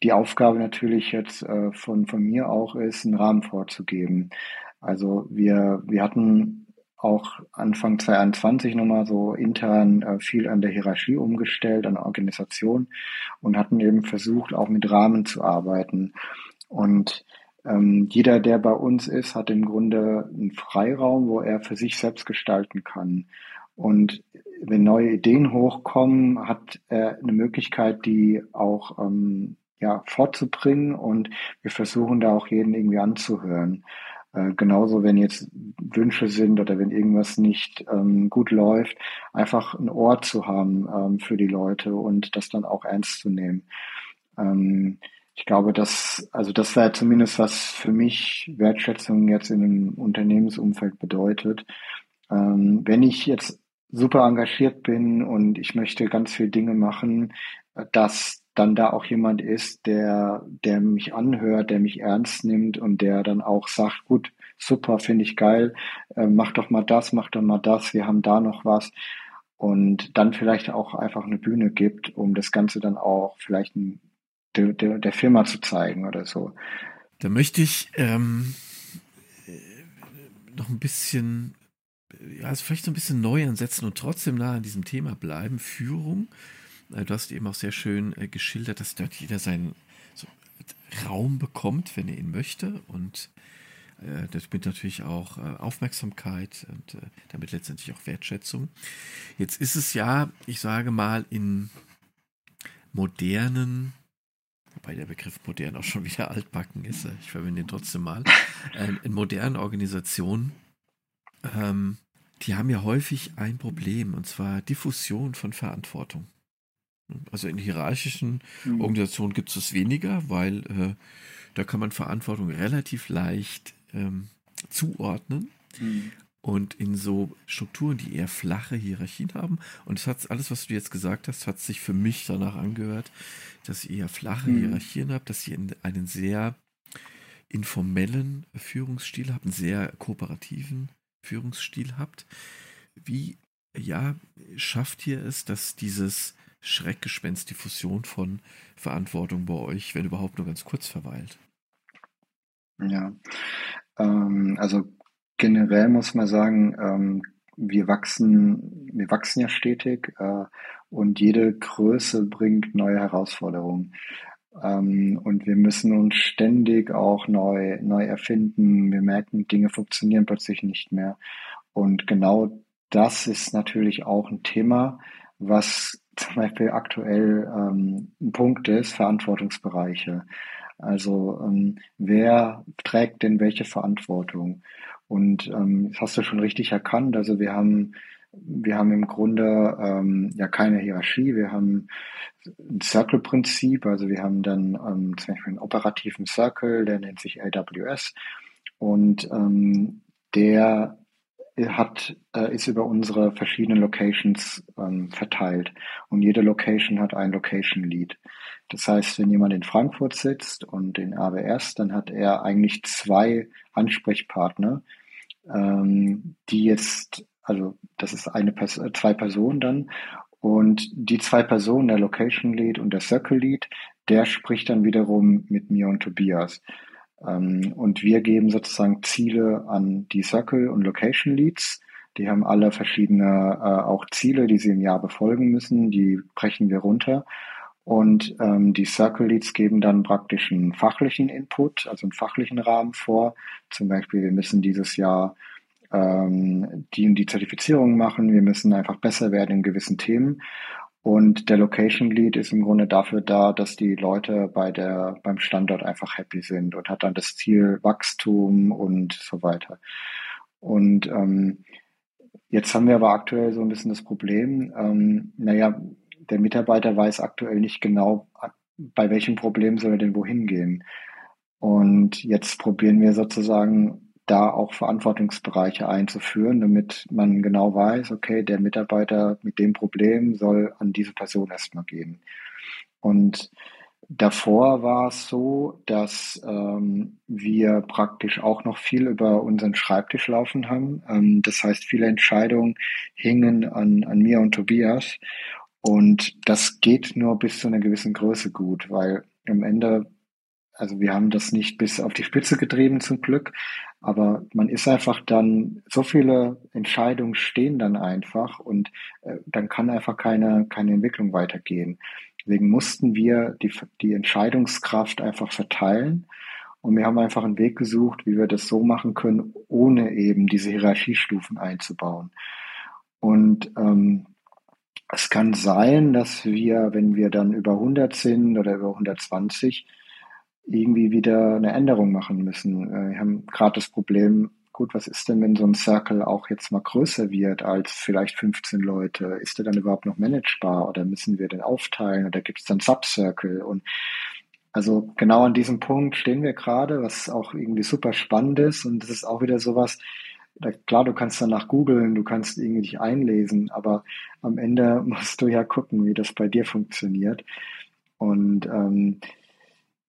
die Aufgabe natürlich jetzt äh, von, von mir auch ist, einen Rahmen vorzugeben. Also wir, wir hatten auch Anfang 2021 nochmal so intern äh, viel an der Hierarchie umgestellt, an der Organisation und hatten eben versucht, auch mit Rahmen zu arbeiten. Und ähm, jeder, der bei uns ist, hat im Grunde einen Freiraum, wo er für sich selbst gestalten kann. Und wenn neue Ideen hochkommen, hat er eine Möglichkeit, die auch ähm, ja, vorzubringen und wir versuchen da auch jeden irgendwie anzuhören. Äh, genauso, wenn jetzt Wünsche sind oder wenn irgendwas nicht ähm, gut läuft, einfach ein Ohr zu haben ähm, für die Leute und das dann auch ernst zu nehmen. Ähm, ich glaube, dass, also das wäre zumindest was für mich Wertschätzung jetzt in einem Unternehmensumfeld bedeutet. Ähm, wenn ich jetzt super engagiert bin und ich möchte ganz viele Dinge machen, dass dann da auch jemand ist, der, der mich anhört, der mich ernst nimmt und der dann auch sagt, gut, super, finde ich geil, äh, mach doch mal das, mach doch mal das, wir haben da noch was. Und dann vielleicht auch einfach eine Bühne gibt, um das Ganze dann auch vielleicht ein, der, der, der Firma zu zeigen oder so. Da möchte ich ähm, noch ein bisschen, ja, also vielleicht so ein bisschen neu ansetzen und trotzdem nah an diesem Thema bleiben. Führung. Äh, du hast eben auch sehr schön äh, geschildert, dass dort jeder seinen Raum bekommt, wenn er ihn möchte. Und äh, damit natürlich auch Aufmerksamkeit und damit letztendlich auch Wertschätzung. Jetzt ist es ja, ich sage mal, in modernen wobei der Begriff modern auch schon wieder altbacken ist, ich verwende ihn trotzdem mal, in modernen Organisationen, ähm, die haben ja häufig ein Problem, und zwar Diffusion von Verantwortung. Also in hierarchischen mhm. Organisationen gibt es weniger, weil äh, da kann man Verantwortung relativ leicht ähm, zuordnen. Mhm. Und in so Strukturen, die eher flache Hierarchien haben, und es hat alles, was du jetzt gesagt hast, hat sich für mich danach angehört, dass ihr eher flache mhm. Hierarchien habt, dass ihr einen sehr informellen Führungsstil habt, einen sehr kooperativen Führungsstil habt. Wie, ja, schafft ihr es, dass dieses Schreckgespenst, die Fusion von Verantwortung bei euch, wenn überhaupt nur ganz kurz verweilt? Ja, ähm, also generell muss man sagen, ähm, wir wachsen, wir wachsen ja stetig äh, und jede Größe bringt neue Herausforderungen. Ähm, und wir müssen uns ständig auch neu, neu erfinden. Wir merken, Dinge funktionieren plötzlich nicht mehr. Und genau das ist natürlich auch ein Thema, was zum Beispiel aktuell ähm, ein Punkt ist, Verantwortungsbereiche. Also ähm, wer trägt denn welche Verantwortung? Und ähm, das hast du schon richtig erkannt. Also wir haben, wir haben im Grunde ähm, ja keine Hierarchie. Wir haben ein Circle-Prinzip. Also wir haben dann ähm, zum Beispiel einen operativen Circle, der nennt sich AWS. Und ähm, der hat, äh, ist über unsere verschiedenen Locations ähm, verteilt. Und jede Location hat ein Location Lead. Das heißt, wenn jemand in Frankfurt sitzt und in AWS, dann hat er eigentlich zwei Ansprechpartner, ähm, die jetzt, also das ist eine Pers zwei Personen dann und die zwei Personen, der Location Lead und der Circle Lead, der spricht dann wiederum mit mir und Tobias. Ähm, und wir geben sozusagen Ziele an die Circle und Location Leads. Die haben alle verschiedene äh, auch Ziele, die sie im Jahr befolgen müssen. Die brechen wir runter. Und ähm, die Circle Leads geben dann praktisch einen fachlichen Input, also einen fachlichen Rahmen vor. Zum Beispiel, wir müssen dieses Jahr ähm, die die Zertifizierung machen, wir müssen einfach besser werden in gewissen Themen. Und der Location Lead ist im Grunde dafür da, dass die Leute bei der, beim Standort einfach happy sind und hat dann das Ziel Wachstum und so weiter. Und ähm, jetzt haben wir aber aktuell so ein bisschen das Problem, ähm, naja, der Mitarbeiter weiß aktuell nicht genau, bei welchem Problem soll er denn wohin gehen. Und jetzt probieren wir sozusagen da auch Verantwortungsbereiche einzuführen, damit man genau weiß, okay, der Mitarbeiter mit dem Problem soll an diese Person erstmal gehen. Und davor war es so, dass ähm, wir praktisch auch noch viel über unseren Schreibtisch laufen haben. Ähm, das heißt, viele Entscheidungen hingen an, an mir und Tobias. Und das geht nur bis zu einer gewissen Größe gut, weil am Ende, also wir haben das nicht bis auf die Spitze getrieben zum Glück, aber man ist einfach dann, so viele Entscheidungen stehen dann einfach und äh, dann kann einfach keine, keine Entwicklung weitergehen. Deswegen mussten wir die, die Entscheidungskraft einfach verteilen und wir haben einfach einen Weg gesucht, wie wir das so machen können, ohne eben diese Hierarchiestufen einzubauen. Und ähm, es kann sein, dass wir, wenn wir dann über 100 sind oder über 120, irgendwie wieder eine Änderung machen müssen. Äh, wir haben gerade das Problem, gut, was ist denn, wenn so ein Circle auch jetzt mal größer wird als vielleicht 15 Leute? Ist der dann überhaupt noch managebar oder müssen wir den aufteilen oder gibt es dann Subcircle? Und also genau an diesem Punkt stehen wir gerade, was auch irgendwie super spannend ist und das ist auch wieder sowas, klar, du kannst danach googeln, du kannst irgendwie dich einlesen, aber am Ende (laughs) musst du ja gucken, wie das bei dir funktioniert. Und ähm,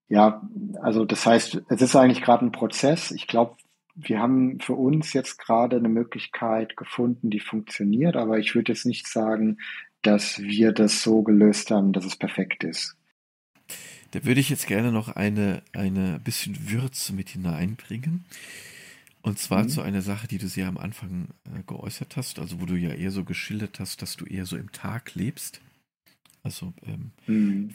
ja, also das heißt, es ist eigentlich gerade ein Prozess. Ich glaube, wir haben für uns jetzt gerade eine Möglichkeit gefunden, die funktioniert, aber ich würde jetzt nicht sagen, dass wir das so gelöst haben, dass es perfekt ist. Da würde ich jetzt gerne noch eine, eine bisschen Würze mit hineinbringen. Und zwar mhm. zu einer Sache, die du sehr am Anfang äh, geäußert hast, also wo du ja eher so geschildert hast, dass du eher so im Tag lebst. Also ähm, mhm.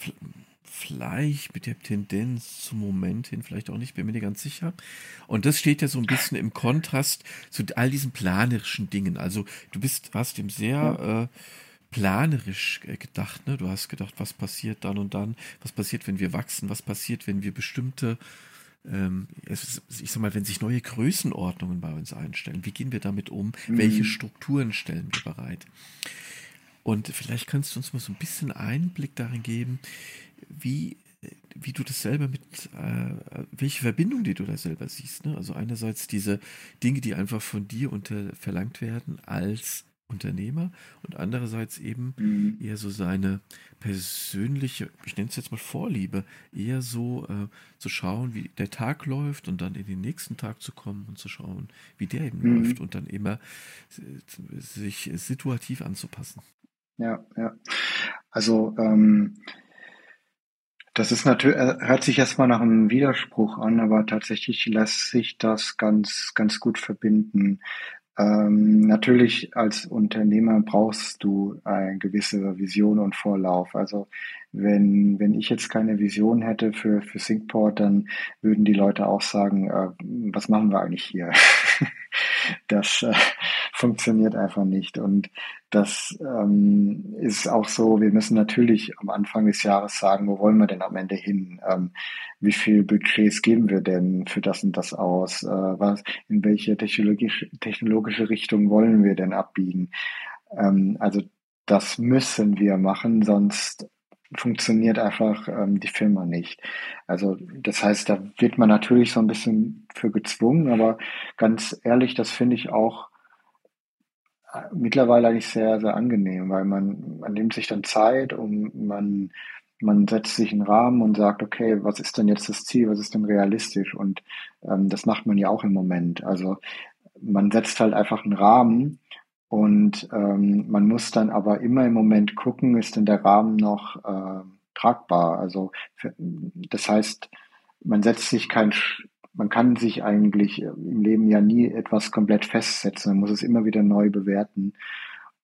Vielleicht mit der Tendenz zum Moment hin, vielleicht auch nicht, bin mir nicht ganz sicher. Und das steht ja so ein bisschen im Kontrast zu all diesen planerischen Dingen. Also du bist, hast dem sehr äh, planerisch äh, gedacht. Ne? Du hast gedacht, was passiert dann und dann, was passiert, wenn wir wachsen, was passiert, wenn wir bestimmte ähm, ist, ich sag mal, wenn sich neue Größenordnungen bei uns einstellen, wie gehen wir damit um? Mhm. Welche Strukturen stellen wir bereit? Und vielleicht kannst du uns mal so ein bisschen Einblick darin geben, wie, wie du das selber mit, äh, welche Verbindung, die du da selber siehst. Ne? Also einerseits diese Dinge, die einfach von dir unter, verlangt werden als Unternehmer und andererseits eben mhm. eher so seine persönliche, ich nenne es jetzt mal Vorliebe, eher so äh, zu schauen, wie der Tag läuft und dann in den nächsten Tag zu kommen und zu schauen, wie der eben mhm. läuft und dann immer sich situativ anzupassen. Ja, ja. Also ähm, das ist natürlich, äh, hört sich erstmal nach einem Widerspruch an, aber tatsächlich lässt sich das ganz, ganz gut verbinden. Ähm, natürlich als Unternehmer brauchst du eine gewisse Vision und Vorlauf. Also wenn, wenn ich jetzt keine Vision hätte für, für Syncport, dann würden die Leute auch sagen, äh, was machen wir eigentlich hier? (laughs) das äh, funktioniert einfach nicht. Und das ähm, ist auch so, wir müssen natürlich am Anfang des Jahres sagen, wo wollen wir denn am Ende hin? Ähm, wie viel Budgets geben wir denn für das und das aus? Äh, was, in welche technologische, technologische Richtung wollen wir denn abbiegen? Ähm, also das müssen wir machen, sonst funktioniert einfach ähm, die Firma nicht. Also das heißt, da wird man natürlich so ein bisschen für gezwungen, aber ganz ehrlich, das finde ich auch mittlerweile eigentlich sehr, sehr angenehm, weil man, man nimmt sich dann Zeit und man, man setzt sich einen Rahmen und sagt, okay, was ist denn jetzt das Ziel, was ist denn realistisch? Und ähm, das macht man ja auch im Moment. Also man setzt halt einfach einen Rahmen und ähm, man muss dann aber immer im Moment gucken, ist denn der Rahmen noch äh, tragbar? Also das heißt, man setzt sich kein, man kann sich eigentlich im Leben ja nie etwas komplett festsetzen. Man muss es immer wieder neu bewerten.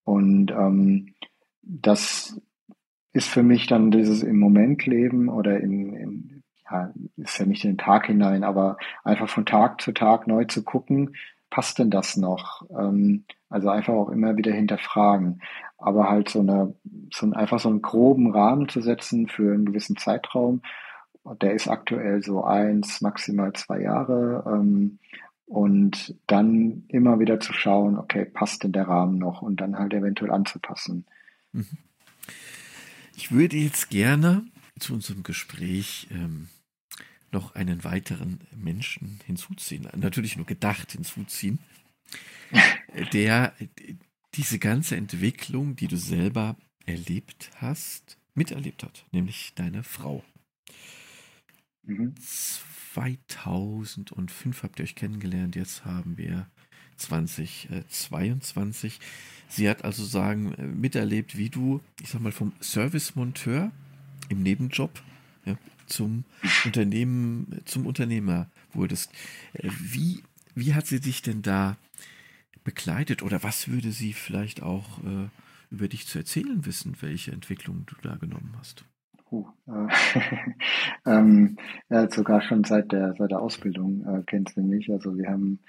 Und ähm, das ist für mich dann dieses im Moment leben oder in, in ja, ist ja nicht in den Tag hinein, aber einfach von Tag zu Tag neu zu gucken, passt denn das noch? Ähm, also einfach auch immer wieder hinterfragen. Aber halt so eine, so ein, einfach so einen groben Rahmen zu setzen für einen gewissen Zeitraum. Der ist aktuell so eins, maximal zwei Jahre. Ähm, und dann immer wieder zu schauen, okay, passt denn der Rahmen noch? Und dann halt eventuell anzupassen. Mhm. Ich würde jetzt gerne zu unserem Gespräch ähm, noch einen weiteren Menschen hinzuziehen, natürlich nur gedacht hinzuziehen, (laughs) der diese ganze Entwicklung, die du selber erlebt hast, miterlebt hat, nämlich deine Frau. Mhm. 2005 habt ihr euch kennengelernt, jetzt haben wir 2022. Sie hat also sagen, miterlebt, wie du, ich sag mal, vom Servicemonteur im Nebenjob ja, zum Unternehmen, zum Unternehmer wurdest. Äh, wie, wie hat sie dich denn da begleitet oder was würde sie vielleicht auch äh, über dich zu erzählen wissen, welche Entwicklung du da genommen hast? Uh, äh, (laughs) ähm, ja, sogar schon seit der, seit der Ausbildung äh, kennt sie mich. Also wir haben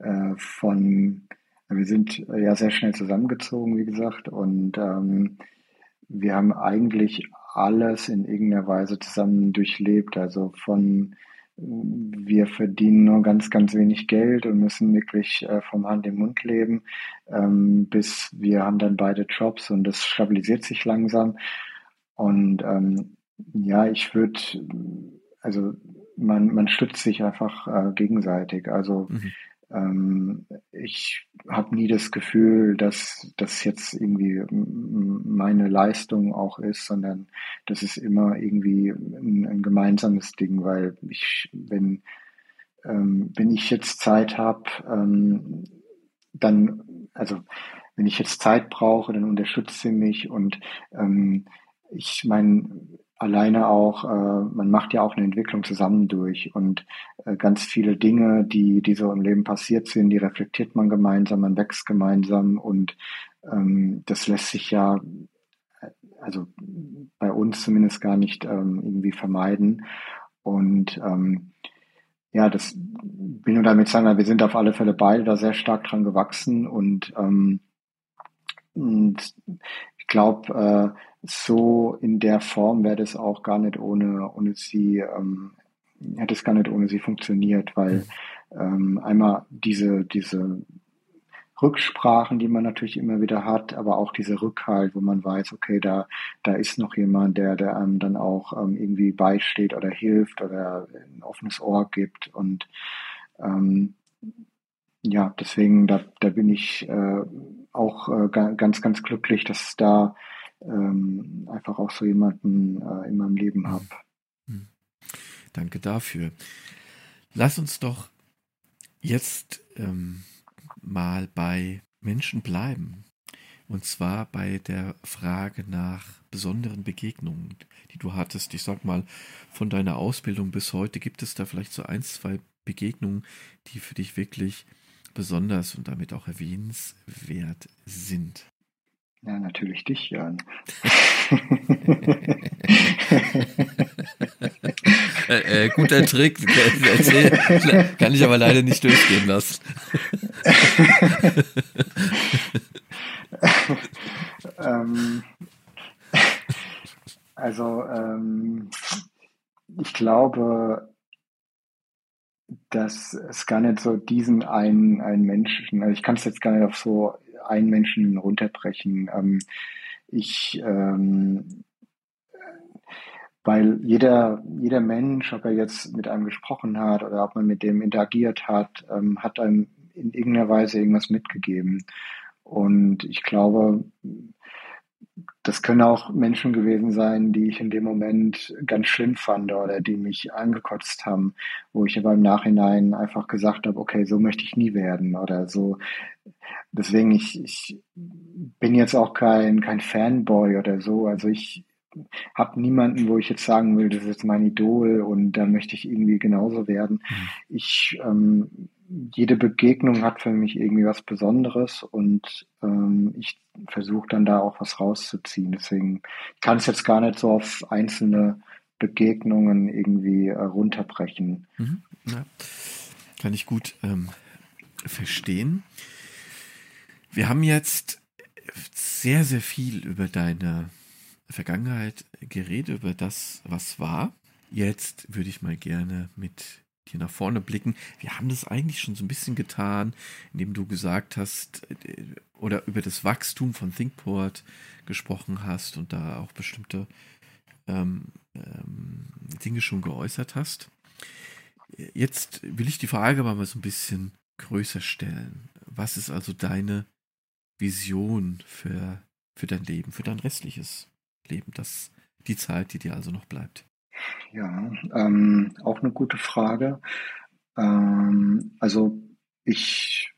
äh, von, wir sind ja sehr schnell zusammengezogen, wie gesagt, und ähm, wir haben eigentlich alles in irgendeiner Weise zusammen durchlebt. Also von wir verdienen nur ganz, ganz wenig Geld und müssen wirklich äh, vom Hand im Mund leben, ähm, bis wir haben dann beide Jobs und das stabilisiert sich langsam. Und ähm, ja, ich würde, also man, man stützt sich einfach äh, gegenseitig. Also mhm. Ähm, ich habe nie das Gefühl, dass das jetzt irgendwie meine Leistung auch ist, sondern das ist immer irgendwie ein, ein gemeinsames Ding, weil ich, wenn, ähm, wenn ich jetzt Zeit habe, ähm, dann, also wenn ich jetzt Zeit brauche, dann unterstützt sie mich und ähm, ich meine, alleine auch, äh, man macht ja auch eine Entwicklung zusammen durch und äh, ganz viele Dinge, die, die so im Leben passiert sind, die reflektiert man gemeinsam, man wächst gemeinsam und ähm, das lässt sich ja, also bei uns zumindest gar nicht ähm, irgendwie vermeiden. Und ähm, ja, das will nur damit sagen, wir sind auf alle Fälle beide da sehr stark dran gewachsen und, ähm, und ich glaube, äh, so in der Form wäre das auch gar nicht ohne, ohne sie, ähm, hätte es gar nicht ohne sie funktioniert, weil ähm, einmal diese, diese Rücksprachen, die man natürlich immer wieder hat, aber auch diese Rückhalt, wo man weiß, okay, da, da ist noch jemand, der, der einem dann auch ähm, irgendwie beisteht oder hilft oder ein offenes Ohr gibt. Und ähm, ja, deswegen, da, da bin ich äh, auch äh, ganz, ganz glücklich, dass da ähm, einfach auch so jemanden äh, in meinem Leben habe. Hm. Danke dafür. Lass uns doch jetzt ähm, mal bei Menschen bleiben. Und zwar bei der Frage nach besonderen Begegnungen, die du hattest. Ich sag mal, von deiner Ausbildung bis heute gibt es da vielleicht so ein, zwei Begegnungen, die für dich wirklich besonders und damit auch erwähnenswert sind. Ja, natürlich dich, Jan. (laughs) äh, äh, guter Trick, (laughs) kann ich aber leider nicht durchgehen lassen. (laughs) ähm, also, ähm, ich glaube, dass es gar nicht so diesen einen, einen Menschen, also ich kann es jetzt gar nicht auf so einen Menschen runterbrechen. Ähm, ich, ähm, weil jeder, jeder Mensch, ob er jetzt mit einem gesprochen hat oder ob man mit dem interagiert hat, ähm, hat einem in irgendeiner Weise irgendwas mitgegeben. Und ich glaube, das können auch Menschen gewesen sein, die ich in dem Moment ganz schlimm fand oder die mich angekotzt haben, wo ich aber im Nachhinein einfach gesagt habe, okay, so möchte ich nie werden oder so. Deswegen, ich, ich bin jetzt auch kein, kein Fanboy oder so. Also ich habe niemanden, wo ich jetzt sagen will, das ist jetzt mein Idol und da möchte ich irgendwie genauso werden. Mhm. Ich ähm, jede Begegnung hat für mich irgendwie was Besonderes und ähm, ich versuche dann da auch was rauszuziehen. Deswegen kann es jetzt gar nicht so auf einzelne Begegnungen irgendwie äh, runterbrechen. Mhm, ja. Kann ich gut ähm, verstehen. Wir haben jetzt sehr, sehr viel über deine Vergangenheit geredet, über das, was war. Jetzt würde ich mal gerne mit hier nach vorne blicken. Wir haben das eigentlich schon so ein bisschen getan, indem du gesagt hast äh, oder über das Wachstum von ThinkPort gesprochen hast und da auch bestimmte ähm, ähm, Dinge schon geäußert hast. Jetzt will ich die Frage mal so ein bisschen größer stellen. Was ist also deine Vision für, für dein Leben, für dein restliches Leben, das, die Zeit, die dir also noch bleibt? Ja, ähm, auch eine gute Frage. Ähm, also ich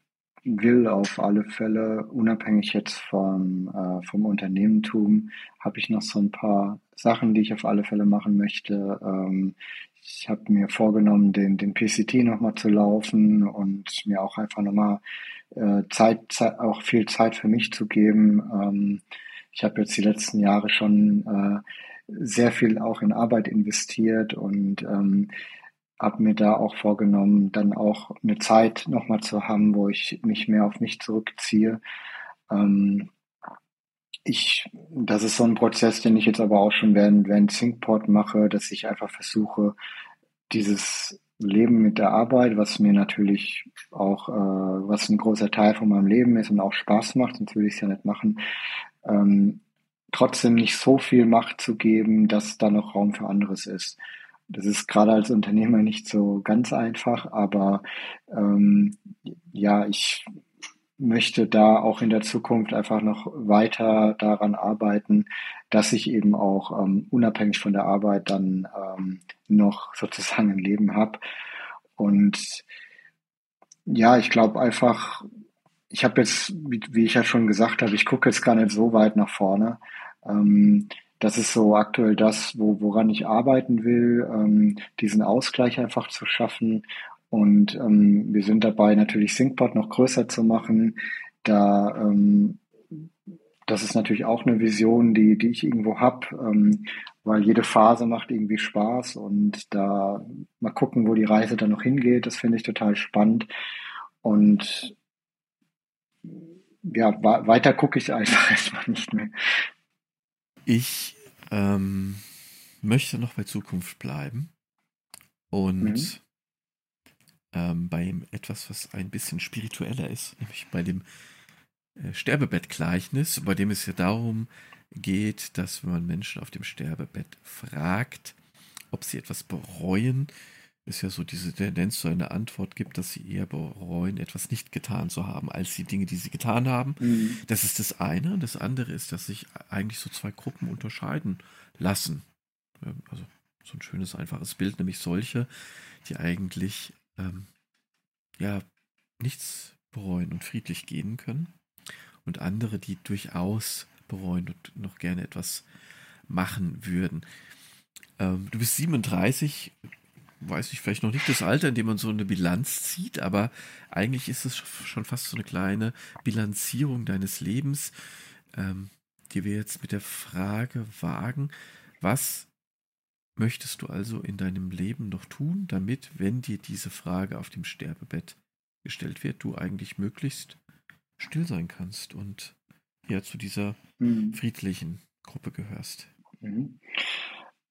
will auf alle Fälle, unabhängig jetzt vom, äh, vom Unternehmentum, habe ich noch so ein paar Sachen, die ich auf alle Fälle machen möchte. Ähm, ich habe mir vorgenommen, den, den PCT nochmal zu laufen und mir auch einfach nochmal äh, Zeit, Zeit, auch viel Zeit für mich zu geben. Ähm, ich habe jetzt die letzten Jahre schon äh, sehr viel auch in Arbeit investiert und ähm, habe mir da auch vorgenommen, dann auch eine Zeit nochmal zu haben, wo ich mich mehr auf mich zurückziehe. Ähm, ich, das ist so ein Prozess, den ich jetzt aber auch schon während, während Thinkport mache, dass ich einfach versuche, dieses Leben mit der Arbeit, was mir natürlich auch, äh, was ein großer Teil von meinem Leben ist und auch Spaß macht, sonst würde ich es ja nicht machen, ähm, trotzdem nicht so viel Macht zu geben, dass da noch Raum für anderes ist. Das ist gerade als Unternehmer nicht so ganz einfach, aber ähm, ja, ich möchte da auch in der Zukunft einfach noch weiter daran arbeiten, dass ich eben auch ähm, unabhängig von der Arbeit dann ähm, noch sozusagen ein Leben habe. Und ja, ich glaube einfach, ich habe jetzt, wie, wie, ich ja schon gesagt habe, ich gucke jetzt gar nicht so weit nach vorne. Ähm, das ist so aktuell das, wo, woran ich arbeiten will, ähm, diesen Ausgleich einfach zu schaffen. Und ähm, wir sind dabei, natürlich SyncPod noch größer zu machen. Da ähm, das ist natürlich auch eine Vision, die, die ich irgendwo habe, ähm, weil jede Phase macht irgendwie Spaß und da mal gucken, wo die Reise dann noch hingeht, das finde ich total spannend. Und ja, weiter gucke ich einfach (laughs) erstmal nicht mehr. Ich ähm, möchte noch bei Zukunft bleiben und mhm. ähm, bei etwas, was ein bisschen spiritueller ist, nämlich bei dem äh, Sterbebettgleichnis, bei dem es ja darum geht, dass wenn man Menschen auf dem Sterbebett fragt, ob sie etwas bereuen, es ja so diese Tendenz zu einer Antwort gibt, dass sie eher bereuen, etwas nicht getan zu haben, als die Dinge, die sie getan haben. Mhm. Das ist das eine. Das andere ist, dass sich eigentlich so zwei Gruppen unterscheiden lassen. Also so ein schönes, einfaches Bild, nämlich solche, die eigentlich ähm, ja nichts bereuen und friedlich gehen können und andere, die durchaus bereuen und noch gerne etwas machen würden. Ähm, du bist 37, weiß ich vielleicht noch nicht das Alter, in dem man so eine Bilanz zieht, aber eigentlich ist es schon fast so eine kleine Bilanzierung deines Lebens, ähm, die wir jetzt mit der Frage wagen, was möchtest du also in deinem Leben noch tun, damit, wenn dir diese Frage auf dem Sterbebett gestellt wird, du eigentlich möglichst still sein kannst und ja zu dieser mhm. friedlichen Gruppe gehörst. Mhm.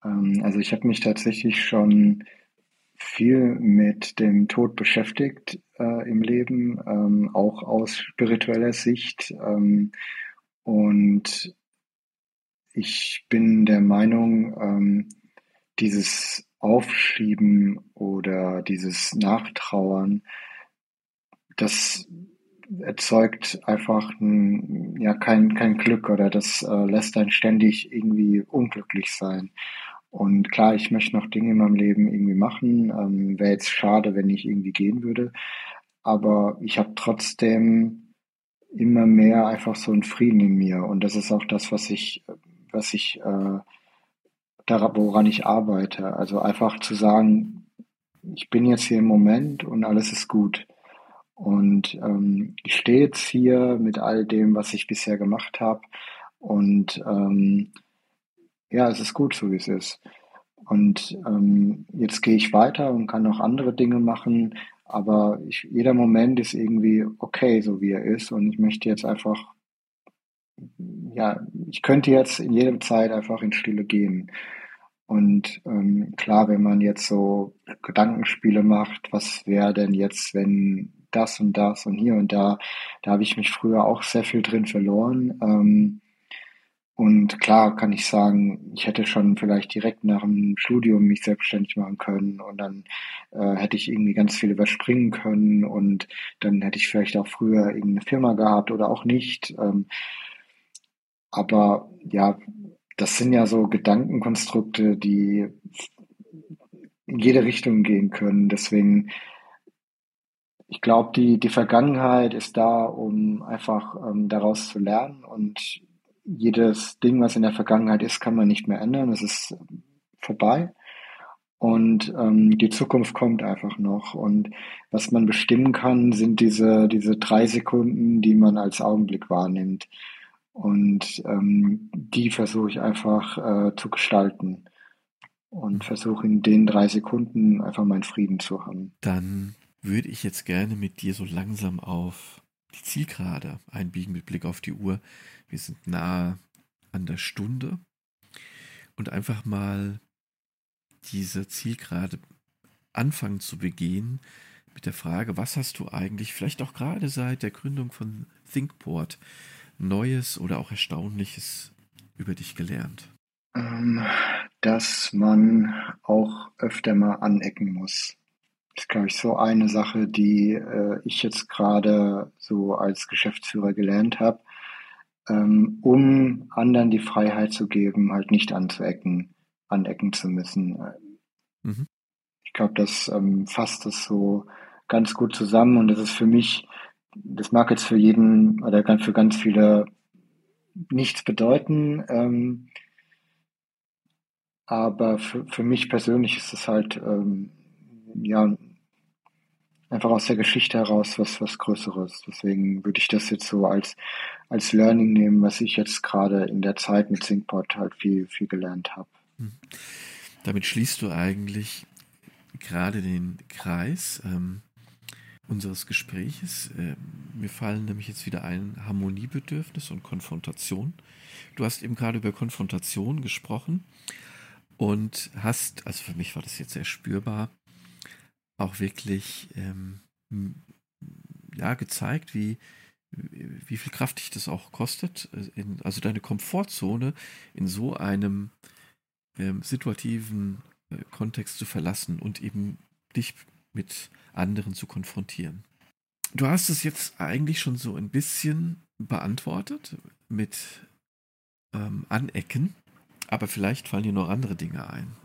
Ähm, also ich habe mich tatsächlich schon viel mit dem Tod beschäftigt äh, im Leben, ähm, auch aus spiritueller Sicht. Ähm, und ich bin der Meinung, ähm, dieses Aufschieben oder dieses Nachtrauern, das erzeugt einfach ein, ja kein, kein Glück oder das äh, lässt einen ständig irgendwie unglücklich sein. Und klar, ich möchte noch Dinge in meinem Leben irgendwie machen. Ähm, Wäre jetzt schade, wenn ich irgendwie gehen würde. Aber ich habe trotzdem immer mehr einfach so einen Frieden in mir. Und das ist auch das, was ich, was ich, äh, daran, woran ich arbeite. Also einfach zu sagen, ich bin jetzt hier im Moment und alles ist gut. Und ähm, ich stehe jetzt hier mit all dem, was ich bisher gemacht habe. Und ähm, ja, es ist gut so, wie es ist. Und ähm, jetzt gehe ich weiter und kann noch andere Dinge machen. Aber ich, jeder Moment ist irgendwie okay, so wie er ist. Und ich möchte jetzt einfach, ja, ich könnte jetzt in jeder Zeit einfach in Stille gehen. Und ähm, klar, wenn man jetzt so Gedankenspiele macht, was wäre denn jetzt, wenn das und das und hier und da. Da habe ich mich früher auch sehr viel drin verloren. Ähm, und klar kann ich sagen, ich hätte schon vielleicht direkt nach dem Studium mich selbstständig machen können und dann äh, hätte ich irgendwie ganz viel überspringen können und dann hätte ich vielleicht auch früher irgendeine Firma gehabt oder auch nicht. Ähm, aber ja, das sind ja so Gedankenkonstrukte, die in jede Richtung gehen können. Deswegen ich glaube, die, die Vergangenheit ist da, um einfach ähm, daraus zu lernen und jedes Ding, was in der Vergangenheit ist, kann man nicht mehr ändern. Es ist vorbei. Und ähm, die Zukunft kommt einfach noch. Und was man bestimmen kann, sind diese, diese drei Sekunden, die man als Augenblick wahrnimmt. Und ähm, die versuche ich einfach äh, zu gestalten. Und versuche in den drei Sekunden einfach meinen Frieden zu haben. Dann würde ich jetzt gerne mit dir so langsam auf die Zielgerade einbiegen mit Blick auf die Uhr. Wir sind nahe an der Stunde und einfach mal diese Zielgerade anfangen zu begehen mit der Frage, was hast du eigentlich vielleicht auch gerade seit der Gründung von ThinkPort Neues oder auch Erstaunliches über dich gelernt? Ähm, dass man auch öfter mal anecken muss ist, glaube ich, so eine Sache, die äh, ich jetzt gerade so als Geschäftsführer gelernt habe, ähm, um anderen die Freiheit zu geben, halt nicht anzuecken, anecken zu müssen. Mhm. Ich glaube, das ähm, fasst das so ganz gut zusammen und das ist für mich, das mag jetzt für jeden oder für ganz viele nichts bedeuten. Ähm, aber für, für mich persönlich ist es halt ähm, ja einfach aus der Geschichte heraus was was Größeres. Deswegen würde ich das jetzt so als als Learning nehmen, was ich jetzt gerade in der Zeit mit Syncpod halt viel viel gelernt habe. Hm. Damit schließt du eigentlich gerade den Kreis ähm, unseres Gespräches. Äh, mir fallen nämlich jetzt wieder ein Harmoniebedürfnis und Konfrontation. Du hast eben gerade über Konfrontation gesprochen und hast, also für mich war das jetzt sehr spürbar, auch wirklich ähm, ja, gezeigt, wie, wie viel Kraft dich das auch kostet, äh, in, also deine Komfortzone in so einem ähm, situativen äh, Kontext zu verlassen und eben dich mit anderen zu konfrontieren. Du hast es jetzt eigentlich schon so ein bisschen beantwortet mit ähm, Anecken, aber vielleicht fallen dir noch andere Dinge ein.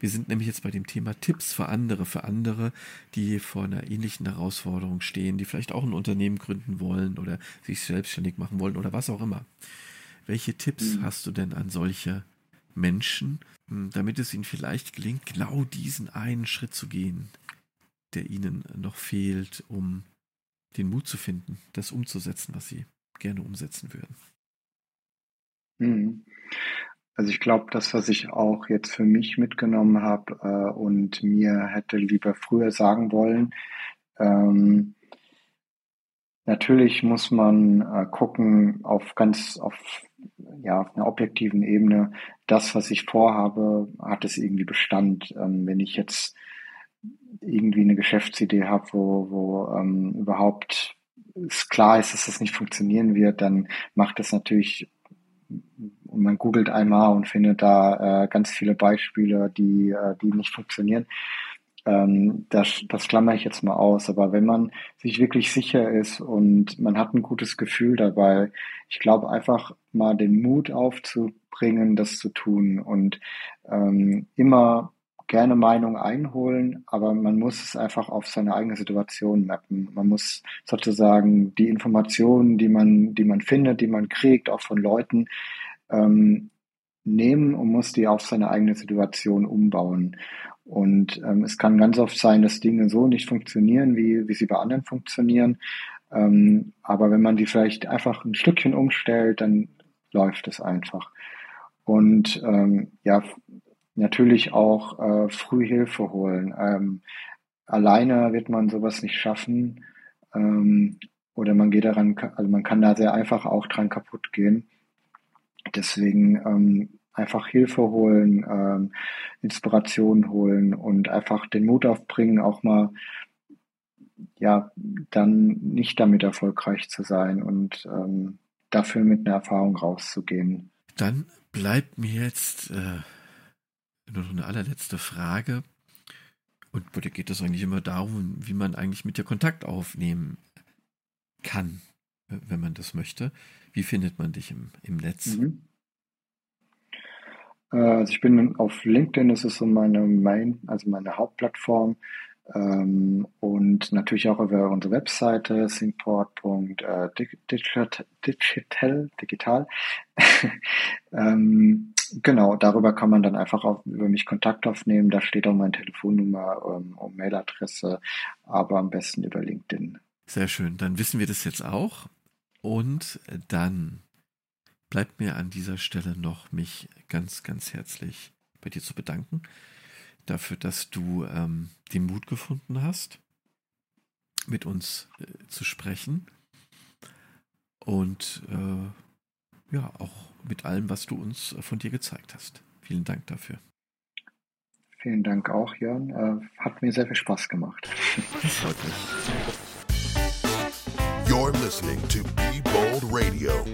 Wir sind nämlich jetzt bei dem Thema Tipps für andere, für andere, die vor einer ähnlichen Herausforderung stehen, die vielleicht auch ein Unternehmen gründen wollen oder sich selbstständig machen wollen oder was auch immer. Welche Tipps mhm. hast du denn an solche Menschen, hm, damit es ihnen vielleicht gelingt, genau diesen einen Schritt zu gehen, der ihnen noch fehlt, um den Mut zu finden, das umzusetzen, was sie gerne umsetzen würden? Mhm. Also ich glaube, das, was ich auch jetzt für mich mitgenommen habe äh, und mir hätte lieber früher sagen wollen, ähm, natürlich muss man äh, gucken auf ganz auf ja auf einer objektiven Ebene, das, was ich vorhabe, hat es irgendwie Bestand. Ähm, wenn ich jetzt irgendwie eine Geschäftsidee habe, wo, wo ähm, überhaupt es klar ist, dass das nicht funktionieren wird, dann macht es natürlich und man googelt einmal und findet da äh, ganz viele Beispiele, die, äh, die nicht funktionieren. Ähm, das, das klammer ich jetzt mal aus. Aber wenn man sich wirklich sicher ist und man hat ein gutes Gefühl dabei, ich glaube einfach mal den Mut aufzubringen, das zu tun und ähm, immer gerne Meinung einholen, aber man muss es einfach auf seine eigene Situation mappen. Man muss sozusagen die Informationen, die man, die man findet, die man kriegt, auch von Leuten, ähm, nehmen und muss die auf seine eigene Situation umbauen. Und ähm, es kann ganz oft sein, dass Dinge so nicht funktionieren, wie, wie sie bei anderen funktionieren. Ähm, aber wenn man die vielleicht einfach ein Stückchen umstellt, dann läuft es einfach. Und ähm, ja, natürlich auch äh, früh Hilfe holen. Ähm, alleine wird man sowas nicht schaffen. Ähm, oder man geht daran, also man kann da sehr einfach auch dran kaputt gehen. Deswegen ähm, einfach Hilfe holen, ähm, Inspiration holen und einfach den Mut aufbringen, auch mal ja dann nicht damit erfolgreich zu sein und ähm, dafür mit einer Erfahrung rauszugehen. Dann bleibt mir jetzt äh, nur noch eine allerletzte Frage. Und bei dir geht es eigentlich immer darum, wie man eigentlich mit dir Kontakt aufnehmen kann, wenn man das möchte. Wie findet man dich im, im Netz? Mhm. Äh, also ich bin auf LinkedIn, das ist so meine Main, also meine Hauptplattform. Ähm, und natürlich auch über unsere Webseite syncport.digital. digital. (laughs) ähm, genau, darüber kann man dann einfach auch über mich Kontakt aufnehmen. Da steht auch meine Telefonnummer ähm, und Mailadresse, aber am besten über LinkedIn. Sehr schön, dann wissen wir das jetzt auch. Und dann bleibt mir an dieser Stelle noch, mich ganz, ganz herzlich bei dir zu bedanken dafür, dass du ähm, den Mut gefunden hast, mit uns äh, zu sprechen und äh, ja, auch mit allem, was du uns äh, von dir gezeigt hast. Vielen Dank dafür. Vielen Dank auch, Jörn. Äh, hat mir sehr viel Spaß gemacht. Das freut mich. You're listening to Be Bold Radio.